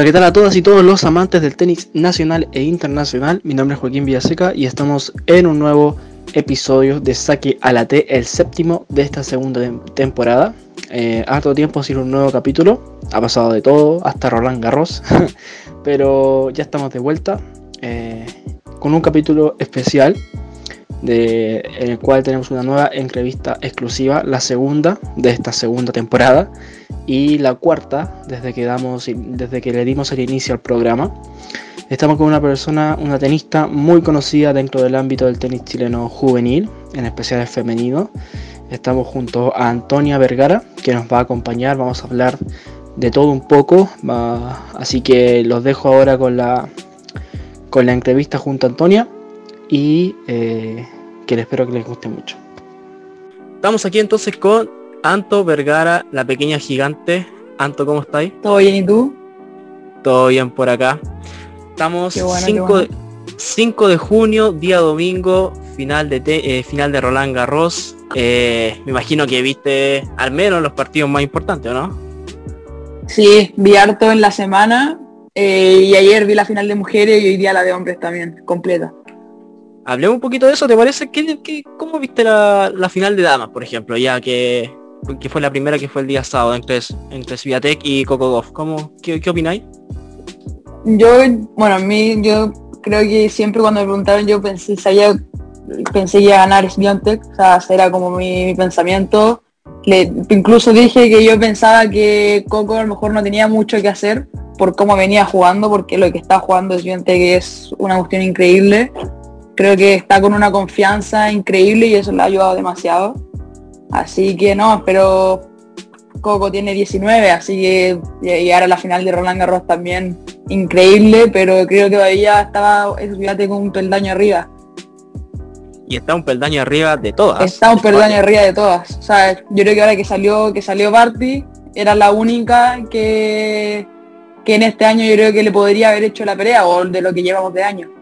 Hola, ¿qué tal a todas y todos los amantes del tenis nacional e internacional? Mi nombre es Joaquín Villaseca y estamos en un nuevo episodio de Saque a la T, el séptimo de esta segunda temporada. Eh, harto tiempo sin un nuevo capítulo, ha pasado de todo, hasta Roland Garros, pero ya estamos de vuelta eh, con un capítulo especial de, en el cual tenemos una nueva entrevista exclusiva, la segunda de esta segunda temporada y la cuarta desde que, damos, desde que le dimos el inicio al programa. Estamos con una persona, una tenista muy conocida dentro del ámbito del tenis chileno juvenil, en especial el femenino. Estamos junto a Antonia Vergara, que nos va a acompañar. Vamos a hablar de todo un poco. así que los dejo ahora con la, con la entrevista junto a Antonia y eh, que espero que les guste mucho. Estamos aquí entonces con Anto Vergara, la pequeña gigante. Anto, ¿cómo estáis? ¿Todo bien y tú? Todo bien por acá. Estamos 5, de, junio, día domingo, final de eh, final de Roland Garros. Eh, me imagino que viste al menos los partidos más importantes, no? Sí, vi harto en la semana eh, y ayer vi la final de mujeres y hoy día la de hombres también, completa. Hablemos un poquito de eso, ¿te parece? ¿Qué, cómo viste la, la, final de damas, por ejemplo? Ya que que fue la primera que fue el día sábado entre, entre Sviatek y Coco Goff. ¿Cómo, qué, qué opináis? Yo, bueno, a mí, yo creo que siempre cuando me preguntaron yo pensé, sabía, pensé que iba a ganar Sviatek, o sea, era como mi, pensamiento. Incluso dije que yo pensaba que Coco a lo mejor no tenía mucho que hacer por cómo venía jugando, porque lo que está jugando Sviatek es una cuestión increíble. Creo que está con una confianza increíble y eso le ha ayudado demasiado Así que no, pero Coco tiene 19, así que llegar a la final de Roland Garros también increíble, pero creo que todavía estaba fíjate con un peldaño arriba. Y está un peldaño arriba de todas. Está un peldaño arriba de todas. O sea, yo creo que ahora que salió, que salió Barty, era la única que, que en este año yo creo que le podría haber hecho la pelea o de lo que llevamos de año.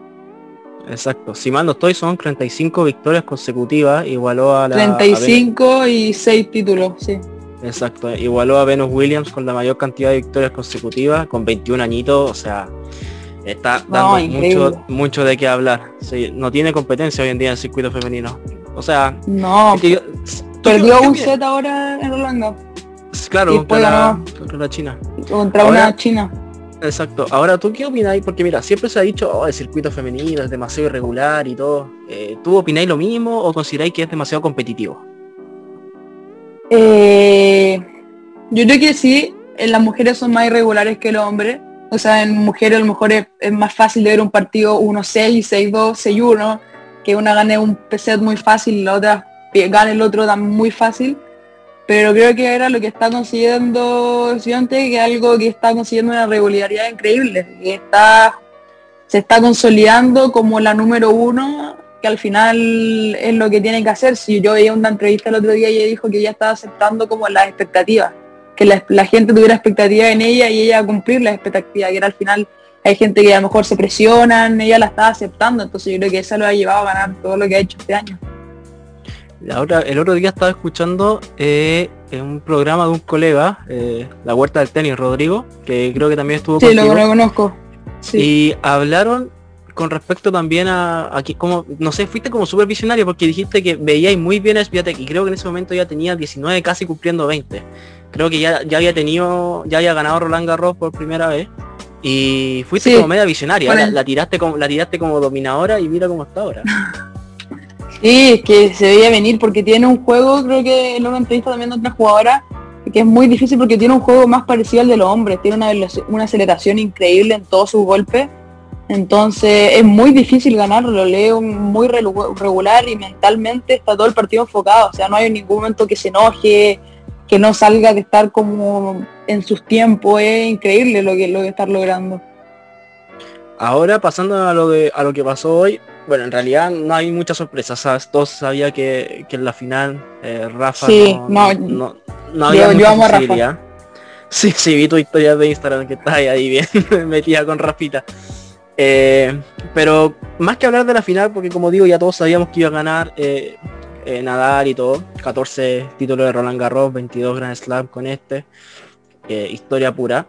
Exacto. Si mal no estoy, son 35 victorias consecutivas. Igualó a la... 35 y 6 títulos, sí. Exacto. Igualó a Venus Williams con la mayor cantidad de victorias consecutivas, con 21 añitos. O sea, está dando mucho, mucho de qué hablar. no tiene competencia hoy en día en el circuito femenino. O sea... No. perdió un set ahora en Orlando. Claro, contra la, la, China. Contra una China. Exacto. Ahora, ¿tú qué opináis? Porque mira, siempre se ha dicho, oh, el circuito femenino es demasiado irregular y todo. Eh, ¿Tú opináis lo mismo o consideráis que es demasiado competitivo? Eh, yo creo que sí, las mujeres son más irregulares que los hombres. O sea, en mujeres a lo mejor es, más fácil de ver un partido 1-6, 6-2, 6-1, que una gane un set muy fácil y la otra gane el otro tan muy fácil pero creo que era lo que está consiguiendo Sionte, que es algo que está consiguiendo una regularidad increíble, que está, se está consolidando como la número uno, que al final es lo que tiene que hacer. Si yo veía una entrevista el otro día y ella dijo que ella estaba aceptando como las expectativas, que la, gente tuviera expectativa en ella y ella cumplir las expectativas, que era al final hay gente que a lo mejor se presionan, ella la estaba aceptando, entonces yo creo que eso lo ha llevado a ganar todo lo que ha hecho este año el otro día estaba escuchando eh, en un programa de un colega, eh, La Huerta del Tenis, Rodrigo, que creo que también estuvo Sí, lo, conozco. Y hablaron con respecto también a aquí como no sé fuiste como súper visionario porque dijiste que veíais muy bien a Sviatek y creo que en ese momento ya tenía 19 casi cumpliendo 20 creo que ya, ya había tenido ya había ganado Roland Garros por primera vez y fuiste como media visionaria la, tiraste como la tiraste como dominadora y mira cómo está ahora Sí, es que se veía venir porque tiene un juego, creo que en una entrevista también de otra jugadora, que es muy difícil porque tiene un juego más parecido al de los hombres, tiene una, una aceleración increíble en todos sus golpes, entonces es muy difícil ganarlo, lo leo muy regular y mentalmente está todo el partido enfocado, o sea, no hay ningún momento que se enoje, que no salga de estar como en sus tiempos, es increíble lo que, lo que está logrando. Ahora pasando a lo, de, a lo que pasó hoy, bueno, en realidad no hay muchas sorpresas, ¿sabes? Todos sabía que, en la final eh, Rafa no, no, no, había yo, amo a Rafa. Sí, sí, vi tu historia de Instagram que está ahí bien metida con Rafita. Eh, pero más que hablar de la final, porque como digo, ya todos sabíamos que iba a ganar eh, Nadal y todo. 14 títulos de Roland Garros, 22 Grand Slam con este. historia pura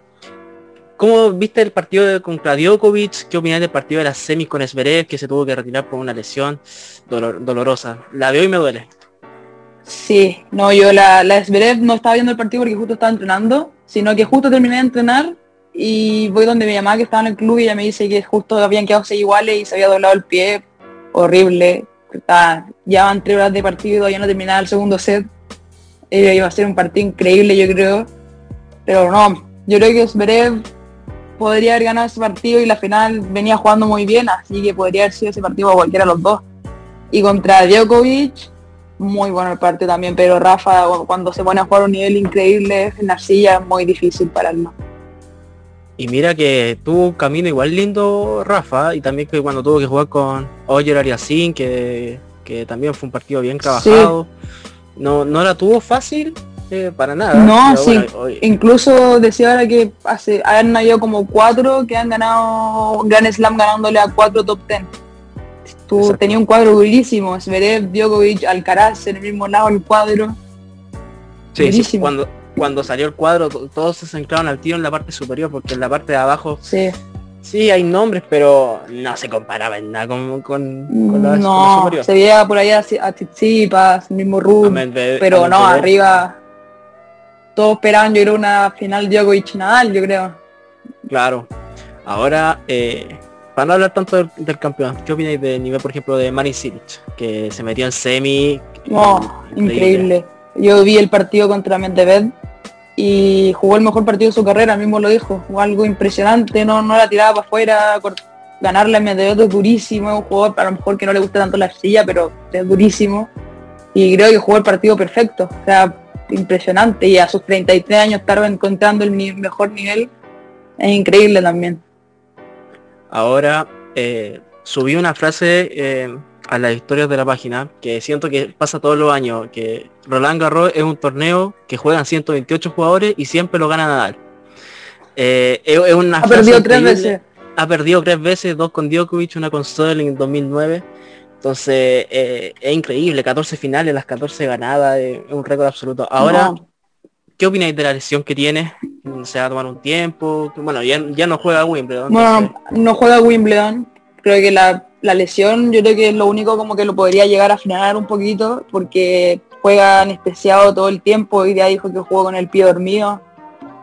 ¿Cómo viste el partido contra Djokovic? ¿Qué opinas del partido de las semis con Esberev que se tuvo que retirar por una lesión dolorosa? La veo y me duele. Sí, no, yo la, la no estaba viendo el partido porque justo estaba entrenando, sino que justo terminé de entrenar y voy donde mi mamá que estaba en el club y ella me dice que justo habían quedado seis iguales y se había doblado el pie, horrible. ya van tres horas de partido, ya no terminaba el segundo set. Eh, iba a ser un partido increíble, yo creo. Pero no, yo creo que Zverev podría haber ganado ese partido y la final venía jugando muy bien, así que podría haber sido ese partido a cualquiera de los dos. Y contra Djokovic, muy bueno el partido también, pero Rafa cuando se pone a jugar un nivel increíble en la silla es muy difícil para él. Y mira que tuvo un camino igual lindo Rafa y también que cuando tuvo que jugar con Oyer Ariasin, que, que también fue un partido bien trabajado. No, no la tuvo fácil, eh, para nada. No, sí. Incluso decía ahora que hace, han habido como cuatro que han ganado Grand Slam ganándole a cuatro top ten. Tú tenía un cuadro durísimo, Zverev, Djokovic, Alcaraz en el mismo lado del cuadro. Sí, cuando, cuando salió el cuadro todos se centraron al tiro en la parte superior porque en la parte de abajo sí. Sí, hay nombres, pero no se comparaba en nada con, con, la, no, se veía por ahí a, a mismo Ruth, pero no, arriba todos esperaban yo creo una final Djokovic Nadal, yo creo. Claro. Ahora, eh, para no hablar tanto del, campeón, ¿qué opináis del nivel, por ejemplo, de Marin Cilic? Que se metió en semi. No, increíble. Yo vi el partido contra Medvedev y jugó el mejor partido de su carrera, mismo lo dijo. Jugó algo impresionante, no, no la tiraba para afuera, ganarle a Medvedev es durísimo, un jugador a lo mejor que no le gusta tanto la silla, pero es durísimo. Y creo que jugó el partido perfecto. O sea, impresionante y a sus 33 años estar encontrando el mejor nivel es increíble también. Ahora eh, subí una frase eh, a las historias de la página que siento que pasa todos los años, que Roland Garros es un torneo que juegan 128 jugadores y siempre lo gana Nadal. Eh, es, una ha perdido tres veces. Ha perdido tres veces, dos con Djokovic, una con Soderling en 2009 entonces, eh, es increíble, 14 finales, las 14 ganadas, es un récord absoluto. Ahora, ¿qué opináis de la lesión que tiene? ¿Se va a tomar un tiempo? Bueno, ya, no juega Wimbledon. Bueno, no juega Wimbledon. Creo que la, lesión, yo creo que es lo único como que lo podría llegar a frenar un poquito, porque juega anestesiado todo el tiempo. y ya dijo que jugó con el pie dormido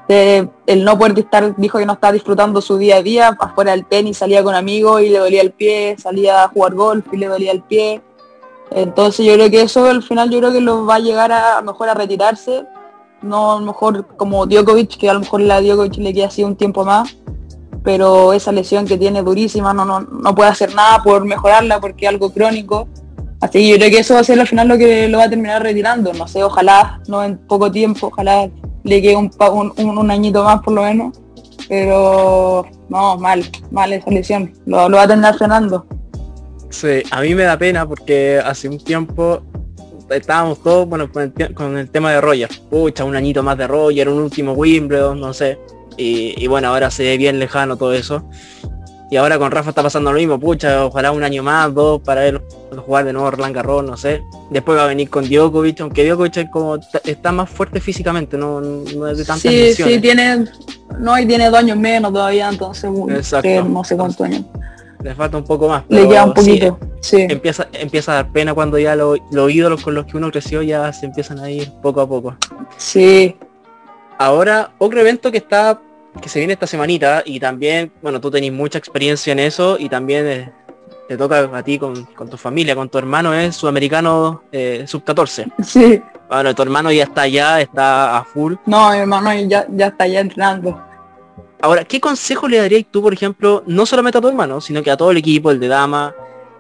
el no poder estar, dijo que no está disfrutando su día a día, afuera del tenis salía con amigos y le dolía el pie, salía a jugar golf y le dolía el pie. Entonces yo creo que eso al final yo creo que lo va a llegar a, mejor a retirarse, no a lo mejor como Djokovic, que a lo mejor la Djokovic le queda así un tiempo más, pero esa lesión que tiene durísima no, no, no puede hacer nada por mejorarla porque es algo crónico. Así que yo creo que eso va a ser al final lo que lo va a terminar retirando. No sé, ojalá, no en poco tiempo, ojalá le quede un, un, añito más por lo menos. Pero no, mal, mal esa lesión. Lo, va a terminar frenando. Sí, a mí me da pena porque hace un tiempo estábamos todos bueno, con, el, tema de Roger. Pucha, un añito más de Roger, un último Wimbledon, no sé. Y, bueno, ahora se ve bien lejano todo eso. Y ahora con Rafa está pasando lo mismo, pucha, ojalá un año más, dos, para él jugar de nuevo Roland Garros, no sé. Después va a venir con Djokovic, aunque Djokovic como está más fuerte físicamente, no, no es de tantas Sí, sí, tiene, no, y tiene dos años menos todavía, entonces no sé cuántos años. Le falta un poco más. Le queda un poquito, sí, Empieza, empieza a dar pena cuando ya los ídolos con los que uno creció ya se empiezan a ir poco a poco. Sí. Ahora, otro evento que está que se viene esta semanita y también, bueno, tú tenés mucha experiencia en eso y también eh, te toca a ti con, tu familia, con tu hermano, es sudamericano eh, sub-14. Sí. Bueno, tu hermano ya está allá, está a full. No, mi hermano ya, ya está allá entrenando. Ahora, ¿qué consejo le darías tú, por ejemplo, no solamente a tu hermano, sino que a todo el equipo, el de dama,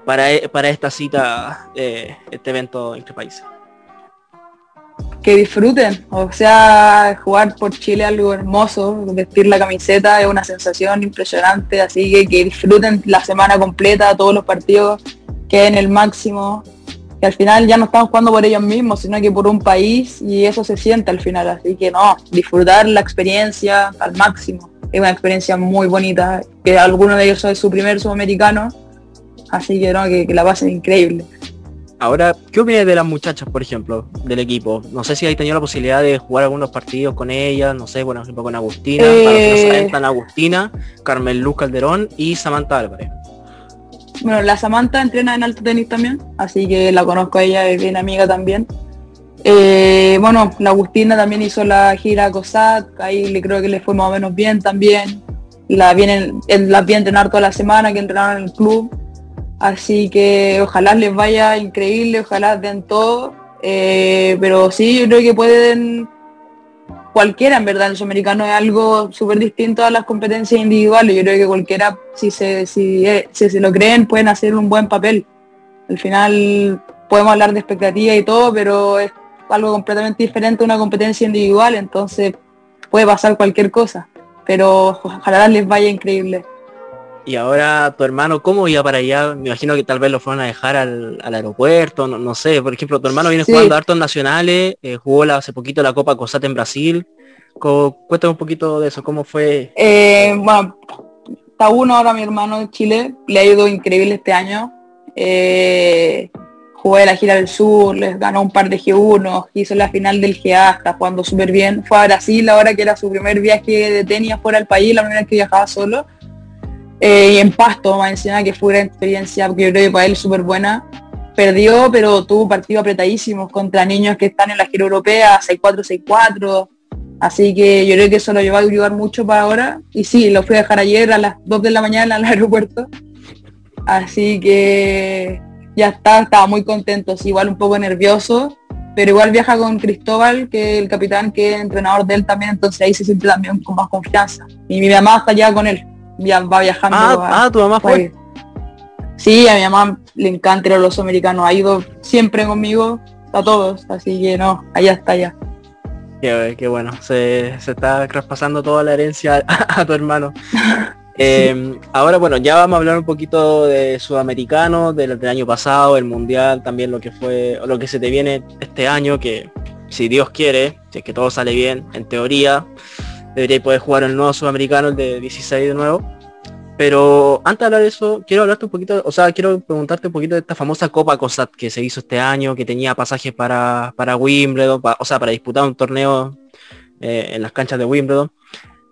para, e, para esta cita, eh, este evento entre países? Que disfruten. O sea, jugar por Chile es algo hermoso, vestir la camiseta es una sensación impresionante, así que que disfruten la semana completa, todos los partidos, que en el máximo. Que al final ya no estamos jugando por ellos mismos, sino que por un país y eso se siente al final. Así que no, disfrutar la experiencia al máximo. Es una experiencia muy bonita, que alguno de ellos es su primer sudamericano, así que no, que, que la pasen increíble. Ahora, ¿qué opinas de las muchachas, por ejemplo, del equipo? No sé si hay tenido la posibilidad de jugar algunos partidos con ellas, no sé, por ejemplo con Agustina, para que no eh. Agustina, Carmen Luz Calderón y Samantha Álvarez. Bueno, la Samantha entrena en alto tenis también, así que la conozco a ella, es bien amiga también. Eh, bueno, la Agustina también hizo la gira COSAT, ahí le creo que le fue más o menos bien también. La vienen, la vi entrenar toda la semana, que entrenaron en el club. Así que ojalá les vaya increíble, ojalá den todo. Eh, pero sí, yo creo que pueden cualquiera, en verdad, el sudamericano es algo súper distinto a las competencias individuales. Yo creo que cualquiera, si se, si, eh, si se lo creen, pueden hacer un buen papel. Al final podemos hablar de expectativa y todo, pero es algo completamente diferente a una competencia individual, entonces puede pasar cualquier cosa. Pero ojalá les vaya increíble. Y ahora tu hermano, ¿cómo iba para allá? Me imagino que tal vez lo fueron a dejar al, aeropuerto, no, sé. Por ejemplo, tu hermano viene jugando a hartos nacionales, eh, jugó hace poquito la Copa Cosate en Brasil. Cuéntame un poquito de eso, ¿cómo fue? Eh, bueno, está uno ahora mi hermano de Chile, le ha ido increíble este año. Eh, jugó la gira del sur, les ganó un par de G1, hizo la final del GA, está jugando súper bien. Fue a Brasil ahora que era su primer viaje de tenis fuera del país, la primera vez que viajaba solo eh, y en Pasto, más encima que fue una experiencia que yo creo que para él súper buena. Perdió, pero tuvo partidos apretadísimos contra niños que están en la gira europea, 6-4, 6-4. Así que yo creo que eso lo lleva a ayudar mucho para ahora. Y sí, lo fui a dejar ayer a las 2 de la mañana al aeropuerto. Así que ya está, estaba muy contento, igual un poco nervioso, pero igual viaja con Cristóbal, que el capitán, que es entrenador de él también, entonces ahí se siente también con más confianza. Y mi mamá está ya con él va viajando. Ah, ah, tu mamá fue. Sí, a mi mamá le encanta ir los americanos, ha ido siempre conmigo, a todos, así que no, allá está ya. Qué, bueno, se, está traspasando toda la herencia a, tu hermano. Em, ahora, bueno, ya vamos a hablar un poquito de sudamericano, del, del, año pasado, el mundial, también lo que fue, lo que se te viene este año, que si Dios quiere, si es que todo sale bien, en teoría, debería poder jugar el nuevo sudamericano, el de 16 de nuevo. Pero antes de hablar de eso, quiero hablarte un poquito, o sea, quiero preguntarte un poquito de esta famosa Copa COSAT que se hizo este año, que tenía pasajes para, para Wimbledon, o sea, para disputar un torneo eh, en las canchas de Wimbledon.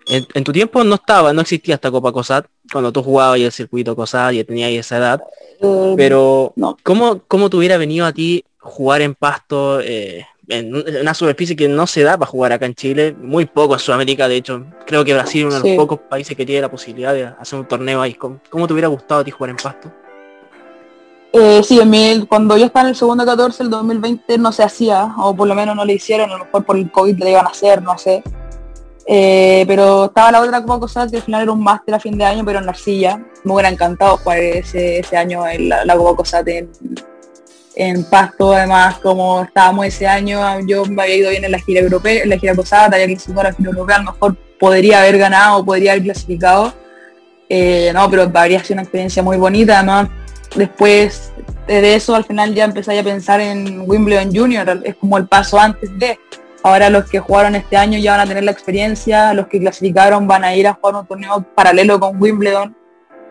En, tu tiempo no estaba, no existía esta Copa COSAT, cuando tú jugabas y el circuito COSAT y tenías esa edad. Eh, pero, ¿cómo, ¿cómo te hubiera venido a ti jugar en pasto? Eh, en una superficie que no se da para jugar acá en Chile, muy poco en Sudamérica, de hecho, creo que Brasil es uno de los pocos países que tiene la posibilidad de hacer un torneo ahí. ¿Cómo, te hubiera gustado a ti jugar en Pasto? Eh, sí, en cuando yo estaba en el segundo 14, el 2020 no se hacía, o por lo menos no le hicieron, a lo mejor por el COVID le iban a hacer, no sé. Eh, pero estaba la otra Copa Cosa que al final era un máster a fin de año, pero en arcilla. Me hubiera encantado jugar ese, ese año en la, la Copa Cosate en, en Pasto, además, como estábamos ese año, yo me había ido bien en la gira europea, en la gira posada, había clasificado a la gira europea, a lo mejor podría haber ganado, podría haber clasificado. Eh, no, pero habría sido una experiencia muy bonita, además después de eso al final ya empecé a pensar en Wimbledon Junior, es como el paso antes de. Ahora los que jugaron este año ya van a tener la experiencia, los que clasificaron van a ir a jugar un torneo paralelo con Wimbledon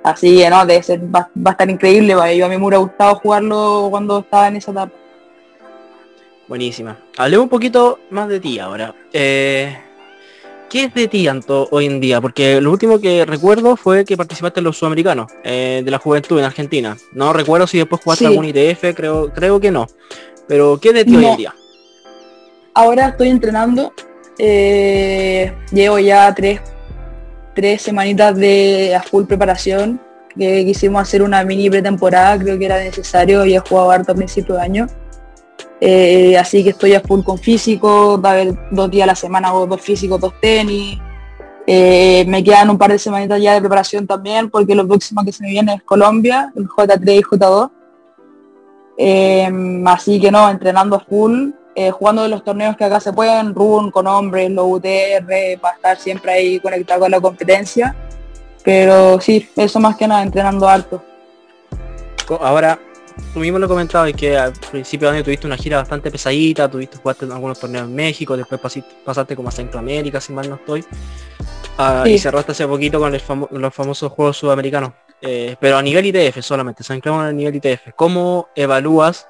Así que no, debe ser, va, a estar increíble, yo a mí me hubiera gustado jugarlo cuando estaba en esa etapa. Buenísima. Hablemos un poquito más de ti ahora. Eh, ¿Qué es de ti, Anto, hoy en día? Porque lo último que recuerdo fue que participaste en los sudamericanos eh, de la juventud en Argentina. No recuerdo si después jugaste algún ITF, creo, creo que no. Pero ¿qué es de ti hoy en día? Ahora estoy entrenando. Eh, llevo ya tres, tres semanitas de a full preparación, que quisimos hacer una mini pretemporada, creo que era necesario, había jugado harto a principio de año. Eh, así que estoy a full con físico, va haber dos días a la semana, hago dos físicos, dos tenis. Eh, me quedan un par de semanitas ya de preparación también, porque lo próximo que se me viene es Colombia, el J3 y J2. Eh, así que no, entrenando a full, eh, jugando de los torneos que acá se pueden, run con hombres, los UTR, para estar siempre ahí conectado con la competencia. Pero sí, eso más que nada, entrenando alto. Ahora, tú mismo lo comentabas que al principio de año tuviste una gira bastante pesadita, tuviste jugaste en algunos torneos en México, después pasaste como a Centroamérica, si mal no estoy. Ah, y cerraste hace poquito con los famosos Juegos Sudamericanos. Eh, pero a nivel ITF solamente, se anclaron a nivel ITF. ¿Cómo evalúas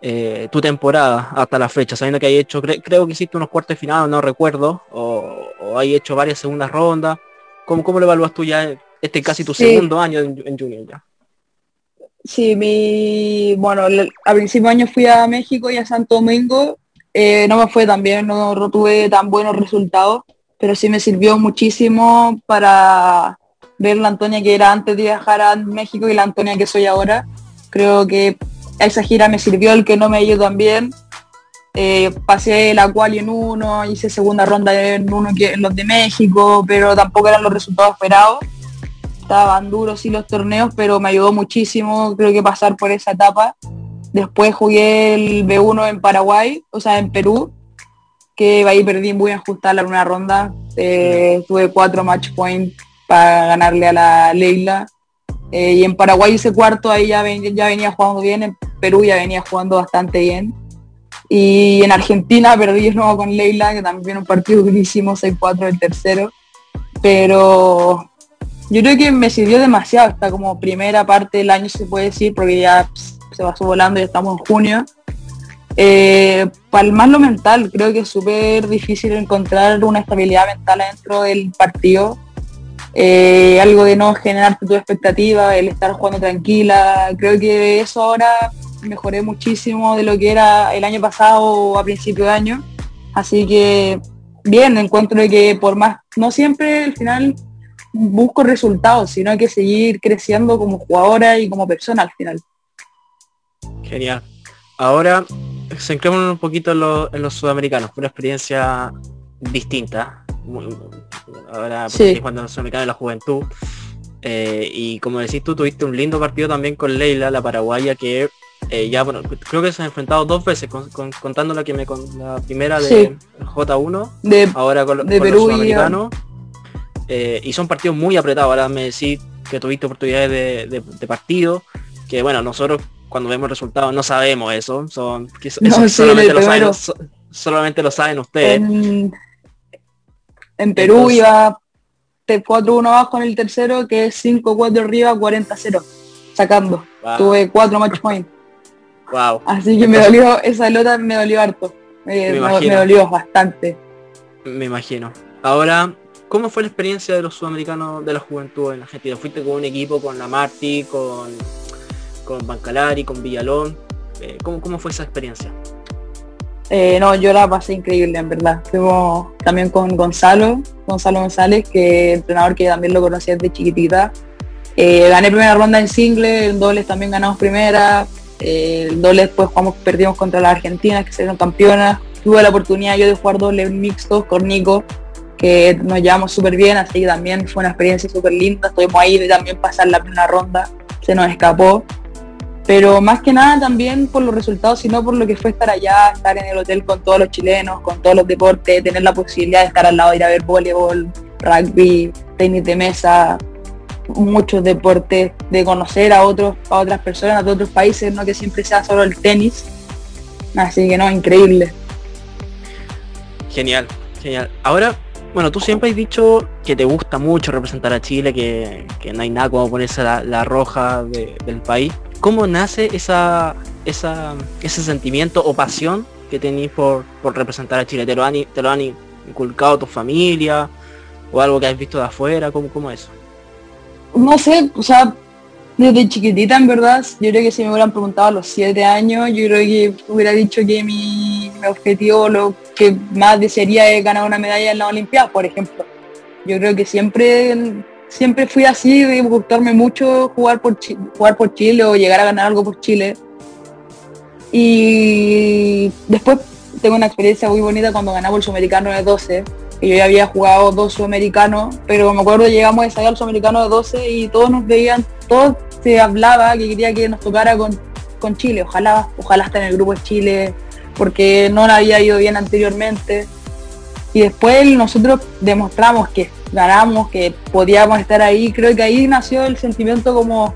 eh, tu temporada hasta la fecha, sabiendo que hay hecho, creo que hiciste unos cuartos de final, no recuerdo, o, hay hecho varias segundas rondas. ¿Cómo, ¿Cómo lo evalúas tú ya este casi tu segundo año en, Junior ya? Sí, mi bueno, a principio de año fui a México y a Santo Domingo. Eh, no me fue tan bien, no, no tuve tan buenos resultados, pero sí me sirvió muchísimo para ver la Antonia que era antes de viajar a México y la Antonia que soy ahora. Creo que esa gira me sirvió el que no me ido tan bien. Eh, pasé la cual en uno, hice segunda ronda en uno que en los de México, pero tampoco eran los resultados esperados. Estaban duros sí los torneos, pero me ayudó muchísimo, creo que pasar por esa etapa. Después jugué el B1 en Paraguay, o sea, en Perú, que ahí perdí muy ajustada en una ronda. Eh, tuve cuatro match points para ganarle a la Leila. Eh, y en Paraguay ese cuarto ahí ya, ya venía jugando bien, en Perú ya venía jugando bastante bien. Y en Argentina perdí de nuevo con Leila, que también un partido durísimo, 6-4 el tercero. Pero yo creo que me sirvió demasiado hasta como primera parte del año se puede decir, porque ya se pasó volando y estamos en junio. Eh, para más lo mental, creo que es súper difícil encontrar una estabilidad mental dentro del partido eh, algo de no generar tu expectativa, el estar jugando tranquila. Creo que eso ahora mejoré muchísimo de lo que era el año pasado o a principio de año. Así que bien, encuentro que por más, no siempre al final busco resultados, sino hay que seguir creciendo como jugadora y como persona al final. Genial. Ahora centrémonos un poquito en, en los sudamericanos, una experiencia distinta ahora sí. cuando nos en la juventud. Eh, y como decís tú, tuviste un lindo partido también con Leila, la paraguaya, que eh, ya, bueno, creo que se ha enfrentado dos veces, contando la que me con la primera de J1, de, ahora con, de Perú los sudamericanos. Eh, y son partidos muy apretados. Ahora me decís que tuviste oportunidades de, partido, que bueno, nosotros cuando vemos resultados no sabemos eso, son solamente, lo saben, solamente, lo saben, ustedes. En Perú iba 4-1 abajo en el tercero, que es 5-4 arriba, 40-0, sacando. Tuve 4 match points. Wow. Así que me dolió, esa lota me dolió harto. Me, dolió bastante. Me imagino. Ahora, ¿cómo fue la experiencia de los sudamericanos de la juventud en Argentina? ¿Fuiste con un equipo con la Marti, con, con Bancalari, con Villalón? Eh, ¿cómo, ¿Cómo fue esa experiencia? Eh, no, yo la pasé increíble, en verdad. Fuimos también con Gonzalo, Gonzalo González, que entrenador que también lo conocía desde chiquitita. Eh, gané primera ronda en single, el dobles también ganamos primera. Eh, el doble después jugamos, perdimos contra las argentinas que serían campeonas. Tuve la oportunidad yo de jugar doble mixtos con Nico, que nos llevamos súper bien, así que también fue una experiencia súper linda. Estuvimos ahí de también pasar la primera ronda, se nos escapó pero más que nada también por los resultados, sino por lo que fue estar allá, estar en el hotel con todos los chilenos, con todos los deportes, tener la posibilidad de estar al lado, ir a ver voleibol, rugby, tenis de mesa, muchos deportes, de conocer a otros, a otras personas de otros países, no que siempre sea solo el tenis. Así que no, increíble. Genial, genial. Ahora, bueno, tú siempre has dicho que te gusta mucho representar a Chile, que, no hay nada como ponerse la, roja del país. ¿Cómo nace esa, esa, ese sentimiento o pasión que tenéis por, representar a Chile? ¿Te lo, han, ¿Te lo han inculcado tu familia o algo que has visto de afuera? ¿Cómo, cómo es? No sé, o sea, desde chiquitita en verdad, yo creo que si me hubieran preguntado a los siete años, yo creo que hubiera dicho que mi, mi objetivo, lo que más desearía es ganar una medalla en la Olimpiada, por ejemplo. Yo creo que siempre siempre fui así, de gustarme mucho jugar por, jugar por Chile o llegar a ganar algo por Chile. Y después tengo una experiencia muy bonita cuando ganamos el Sudamericano de 12, que yo ya había jugado dos Sudamericanos, pero me acuerdo llegamos a ensayar el Sudamericano de 12 y todos nos veían, todos se hablaba que quería que nos tocara con, con Chile, ojalá, ojalá estar en el grupo de Chile, porque no le había ido bien anteriormente. Y después nosotros demostramos que ganamos, que podíamos estar ahí. Creo que ahí nació el sentimiento como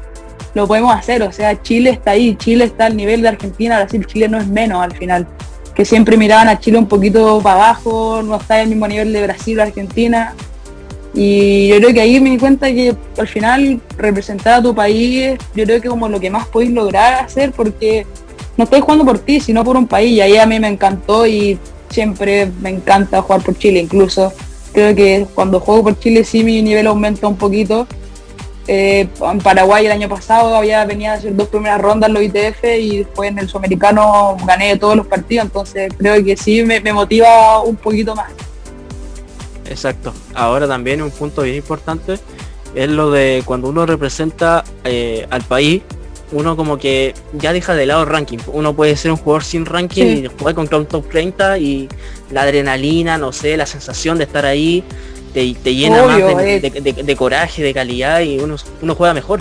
lo podemos hacer. O sea, Chile está ahí, Chile está al nivel de Argentina, Brasil, Chile no es menos al final. Que siempre miraban a Chile un poquito para abajo, no está al mismo nivel de Brasil Argentina. Y yo creo que ahí me di cuenta que al final representar a tu país, yo creo que como lo que más podéis lograr hacer, porque no estoy jugando por ti, sino por un país. Y ahí a mí me encantó y siempre me encanta jugar por Chile. Incluso creo que cuando juego por Chile sí mi nivel aumenta un poquito. Eh, en Paraguay el año pasado había venido a hacer dos primeras rondas en los ITF y después en el sudamericano gané todos los partidos, entonces creo que sí me motiva un poquito más. Exacto. Ahora también un punto bien importante es lo de cuando uno representa eh, al país, uno como que ya deja de lado el ranking. Uno puede ser un jugador sin ranking y jugar contra un top 30 y la adrenalina, no sé, la sensación de estar ahí te, llena más de, coraje, de calidad y uno, uno juega mejor.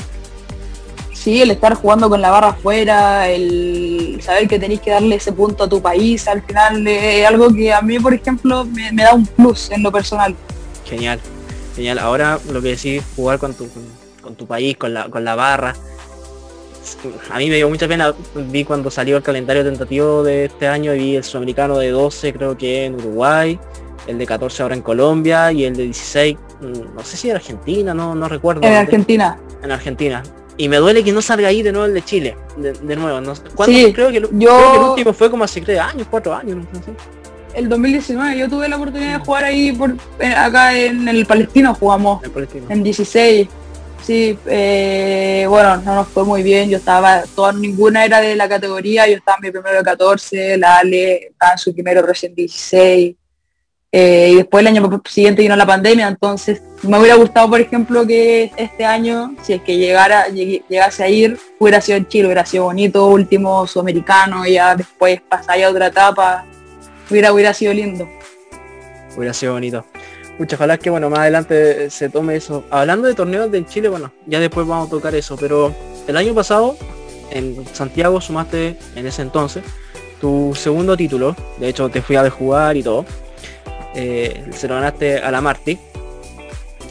Sí, el estar jugando con la barra afuera, el saber que tenéis que darle ese punto a tu país, al final es algo que a mí, por ejemplo, me, da un plus en lo personal. Genial, genial. Ahora lo que decís, jugar con tu, con, tu país, con la, con la barra. A mí me dio mucha pena, vi cuando salió el calendario tentativo de este año, vi el sudamericano de 12 creo que en Uruguay, el de 14 ahora en Colombia y el de 16, mm, no sé si en Argentina, no, no recuerdo. En Argentina. En Argentina. Y me duele que no salga ahí de nuevo el de Chile, de, nuevo. No, sí, creo, que, yo... creo que el último fue como hace años, cuatro años, no sé. El 2019 yo tuve la oportunidad de jugar ahí por eh, acá en el Palestino jugamos. En 16. Sí, eh, bueno, no nos fue muy bien. Yo estaba, toda, ninguna era de la categoría. Yo estaba en mi primero de 14, la Ale estaba en su primero recién 16. Eh, y después el año siguiente vino la pandemia, entonces me hubiera gustado, por ejemplo, que este año, si es que llegara, llegase a ir, hubiera sido en Chile, hubiera sido bonito, último sudamericano, ya después pasaría a otra etapa, hubiera, hubiera sido lindo. Hubiera sido bonito. Muchas ojalá que bueno, más adelante se tome eso. Hablando de torneos de Chile, bueno, ya después vamos a tocar eso, pero el año pasado en Santiago sumaste en ese entonces tu segundo título, de hecho te fui a ver jugar y todo eh, se lo ganaste a la Marti.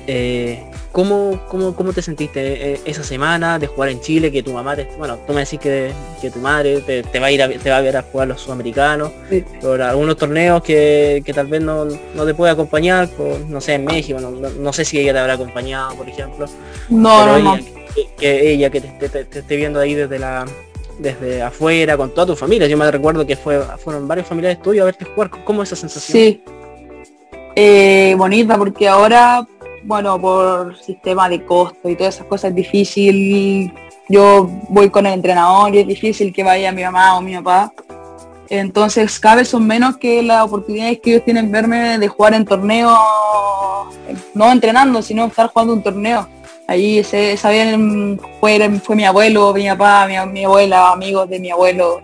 Eh, ¿cómo, cómo, te sentiste eh, esa semana de jugar en Chile? Que tu mamá, te, bueno, tú me decís que, que tu madre te, va a ir a, te va a ver a jugar los sudamericanos, por algunos torneos que, tal vez no, te puede acompañar, por, no sé, en México, no, sé si ella te habrá acompañado, por ejemplo. No, no, Que, ella que te, esté viendo ahí desde la desde afuera, con toda tu familia. Yo me recuerdo que fue, fueron varios familiares tuyos a verte jugar. ¿Cómo esa sensación? Sí, eh, bonita porque ahora, bueno, por sistema de costo y todas esas cosas es difícil. Yo voy con el entrenador y es difícil que vaya mi mamá o mi papá. Entonces cada vez son menos que las oportunidades que ellos tienen verme de jugar en torneos, no entrenando, sino estar jugando un torneo. Allí se, sabían, fue, fue mi abuelo, mi papá, mi abuela, amigos de mi abuelo,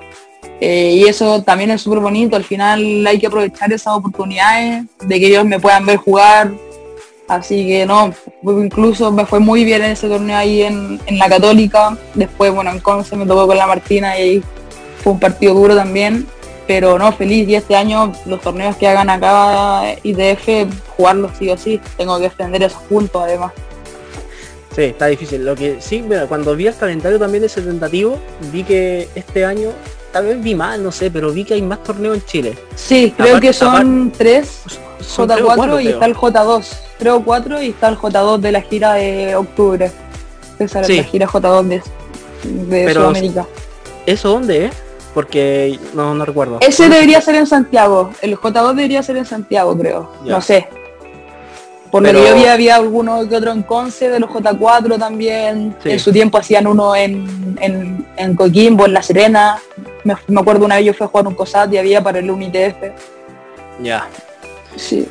eh, y eso también es súper bonito, al final hay que aprovechar esas oportunidades de que ellos me puedan ver jugar. Así que no, incluso me fue muy bien en ese torneo ahí en, la Católica. Después, bueno, en Conce me tocó con la Martina y ahí fue un partido duro también. Pero no, feliz. Y este año los torneos que hagan acá IDF, jugarlos sí o sí. Tengo que defender esos puntos además. Sí, está difícil. Lo que sí, cuando vi el calendario también ese tentativo, vi que este año tal vez vi mal, no sé, pero vi que hay más torneos en Chile. Sí, creo que son tres J4 y está el J2. Creo cuatro y está el J2 de la gira de octubre. Esa es la gira J2 de, de Sudamérica. ¿Eso dónde, eh? Porque no, no recuerdo. Ese debería ser en Santiago. El J2 debería ser en Santiago, creo. No sé. Por lo que yo vi, había alguno que otro en Conce, de los J4 también. En su tiempo hacían uno en, en, en Coquimbo, en La Serena. Me, acuerdo una vez yo fui a jugar un COSAT y había para el UNITF. Ya. Sí.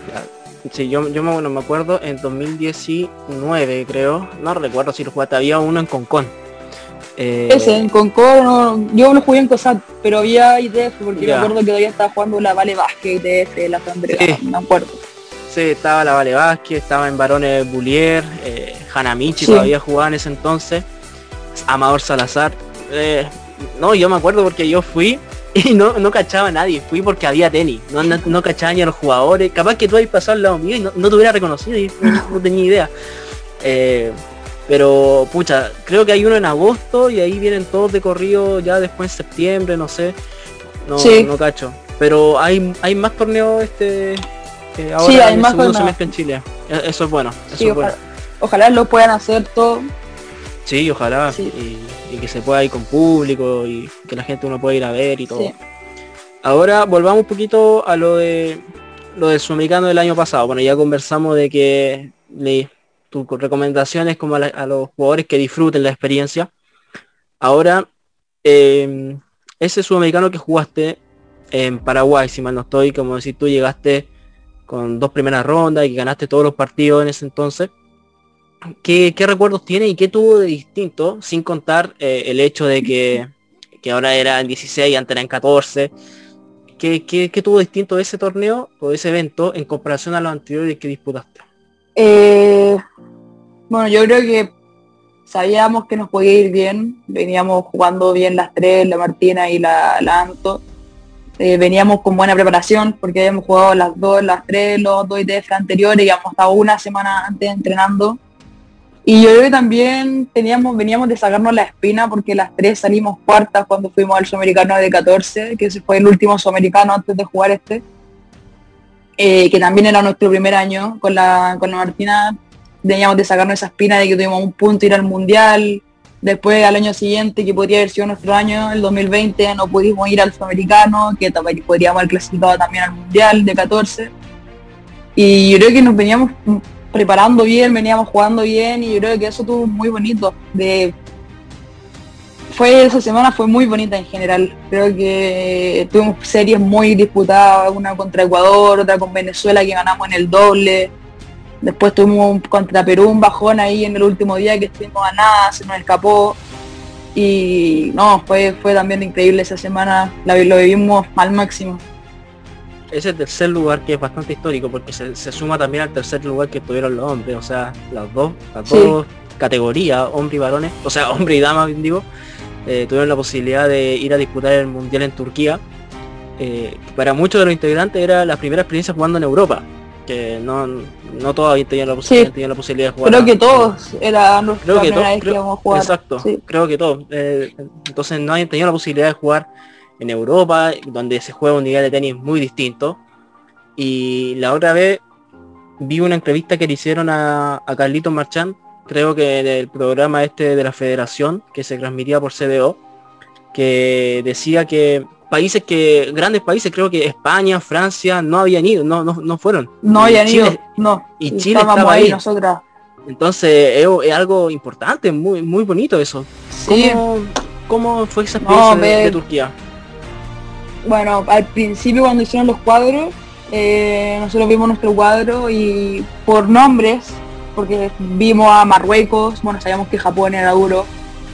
Sí, yo, yo me, me acuerdo en 2019, creo. No recuerdo si lo jugaste. Había uno en Concon. Eh, Ese, en Concon, yo lo jugué en COSAT, pero había ITF porque me acuerdo que todavía estaba jugando la Vale Vázquez ITF, la Sandra, me acuerdo. Sí, estaba la Vale Vázquez, estaba en Varones Bullier, eh, Hanamichi todavía jugaba en ese entonces, Amador Salazar. Eh, no, yo me acuerdo porque yo fui y no, no cachaba a nadie, fui porque había tenis, no, no, cachaba ni a los jugadores, capaz que tú habías pasado al lado mío y no, no te hubiera reconocido y no, tenía idea. Eh, pero pucha, creo que hay uno en agosto y ahí vienen todos de corrido ya después en septiembre, no sé. No, no cacho. Pero hay, hay más torneos este ahora sí, hay más segundo semestre en Chile. E, eso es bueno. ojalá, lo puedan hacer todo. Sí, ojalá. Y y que se pueda ir con público y que la gente uno pueda ir a ver y todo. Ahora volvamos un poquito a lo de lo del sudamericano del año pasado. Bueno, ya conversamos de que le, tus recomendaciones como a, los jugadores que disfruten la experiencia. Ahora, em, ese sudamericano que jugaste en Paraguay, si mal no estoy, como decir, tú llegaste con dos primeras rondas y que ganaste todos los partidos en ese entonces. ¿Qué, recuerdos tiene y qué tuvo de distinto, sin contar eh, el hecho de que, que ahora eran 16 y antes eran 14? ¿Qué, qué, tuvo distinto de ese torneo o ese evento en comparación a los anteriores que disputaste? Eh, bueno, yo creo que sabíamos que nos podía ir bien, veníamos jugando bien las tres, la Martina y la, la Anto. Eh, veníamos con buena preparación porque habíamos jugado las dos, las tres, los dos ITF anteriores y habíamos estado una semana antes entrenando. Y yo creo que también teníamos, veníamos de sacarnos la espina porque las tres salimos cuartas cuando fuimos al Sudamericano de 14, que ese fue el último Sudamericano antes de jugar este, eh, que también era nuestro primer año con la, con la Martina. Teníamos de sacarnos esa espina de que tuvimos un punto ir al Mundial. Después al año siguiente, que podría haber sido nuestro año, el 2020, no pudimos ir al Sudamericano, que podríamos haber clasificado también al Mundial de 14. Y yo creo que nos veníamos preparando bien, veníamos jugando bien y yo creo que eso tuvo muy bonito. De, fue esa semana fue muy bonita en general. Creo que tuvimos series muy disputadas, una contra Ecuador, otra con Venezuela que ganamos en el doble. Después tuvimos contra Perú un bajón ahí en el último día que estuvimos a nada, se nos escapó. Y no, fue, fue también increíble esa semana, lo vivimos al máximo ese tercer lugar que es bastante histórico porque se, suma también al tercer lugar que tuvieron los hombres, o sea, las dos, las dos categorías, hombre y varones, o sea, hombre y dama, digo, eh, tuvieron la posibilidad de ir a disputar el mundial en Turquía. Eh, para muchos de los integrantes era la primera experiencia jugando en Europa, que no, no todos tenido la, posibilidad, la posibilidad de jugar. Creo que todos era nuestra primera vez que íbamos a jugar. Exacto, creo que todos. Eh, entonces no habían tenido la posibilidad de jugar en Europa, donde se juega un nivel de tenis muy distinto. Y la otra vez vi una entrevista que le hicieron a, a Carlitos Marchand, creo que del programa este de la federación, que se transmitía por CDO, que decía que países que, grandes países, creo que España, Francia, no habían ido, no, no, no fueron. No habían ido, no. Y Chile estaba ahí. Nosotras. Entonces es, algo importante, muy, muy bonito eso. ¿Cómo, fue esa experiencia de Turquía? Bueno, al principio cuando hicieron los cuadros, eh, nosotros vimos nuestro cuadro y por nombres, porque vimos a Marruecos, bueno, sabíamos que Japón era duro,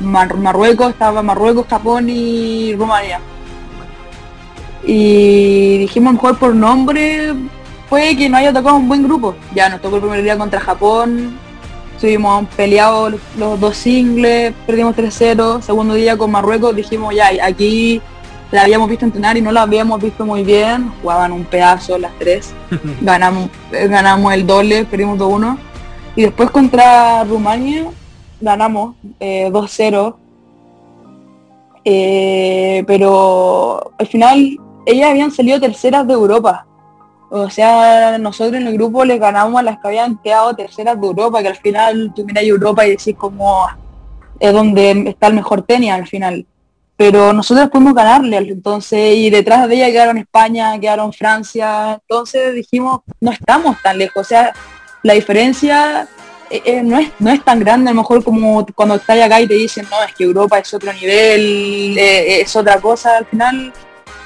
Marruecos, estaba Marruecos, Japón y Rumania. Y dijimos mejor por nombre, fue que no haya tocado un buen grupo. Ya nos tocó el primer día contra Japón, estuvimos peleados los dos singles, perdimos 3-0, segundo día con Marruecos dijimos ya, aquí la habíamos visto entrenar y no la habíamos visto muy bien, jugaban un pedazo las tres, ganamos, eh, ganamos el doble, perdimos 2-1, y después contra Rumania ganamos 2-0, eh, eh, pero al final ellas habían salido terceras de Europa, o sea, nosotros en el grupo les ganamos a las que habían quedado terceras de Europa, que al final tú miras Europa y decís como es donde está el mejor tenis al final pero nosotros pudimos ganarle, entonces, y detrás de ella quedaron España, quedaron Francia, entonces dijimos, no estamos tan lejos, o sea, la diferencia eh, eh, no, es, no es tan grande a lo mejor como cuando estás acá y te dicen, no, es que Europa es otro nivel, eh, es otra cosa, al final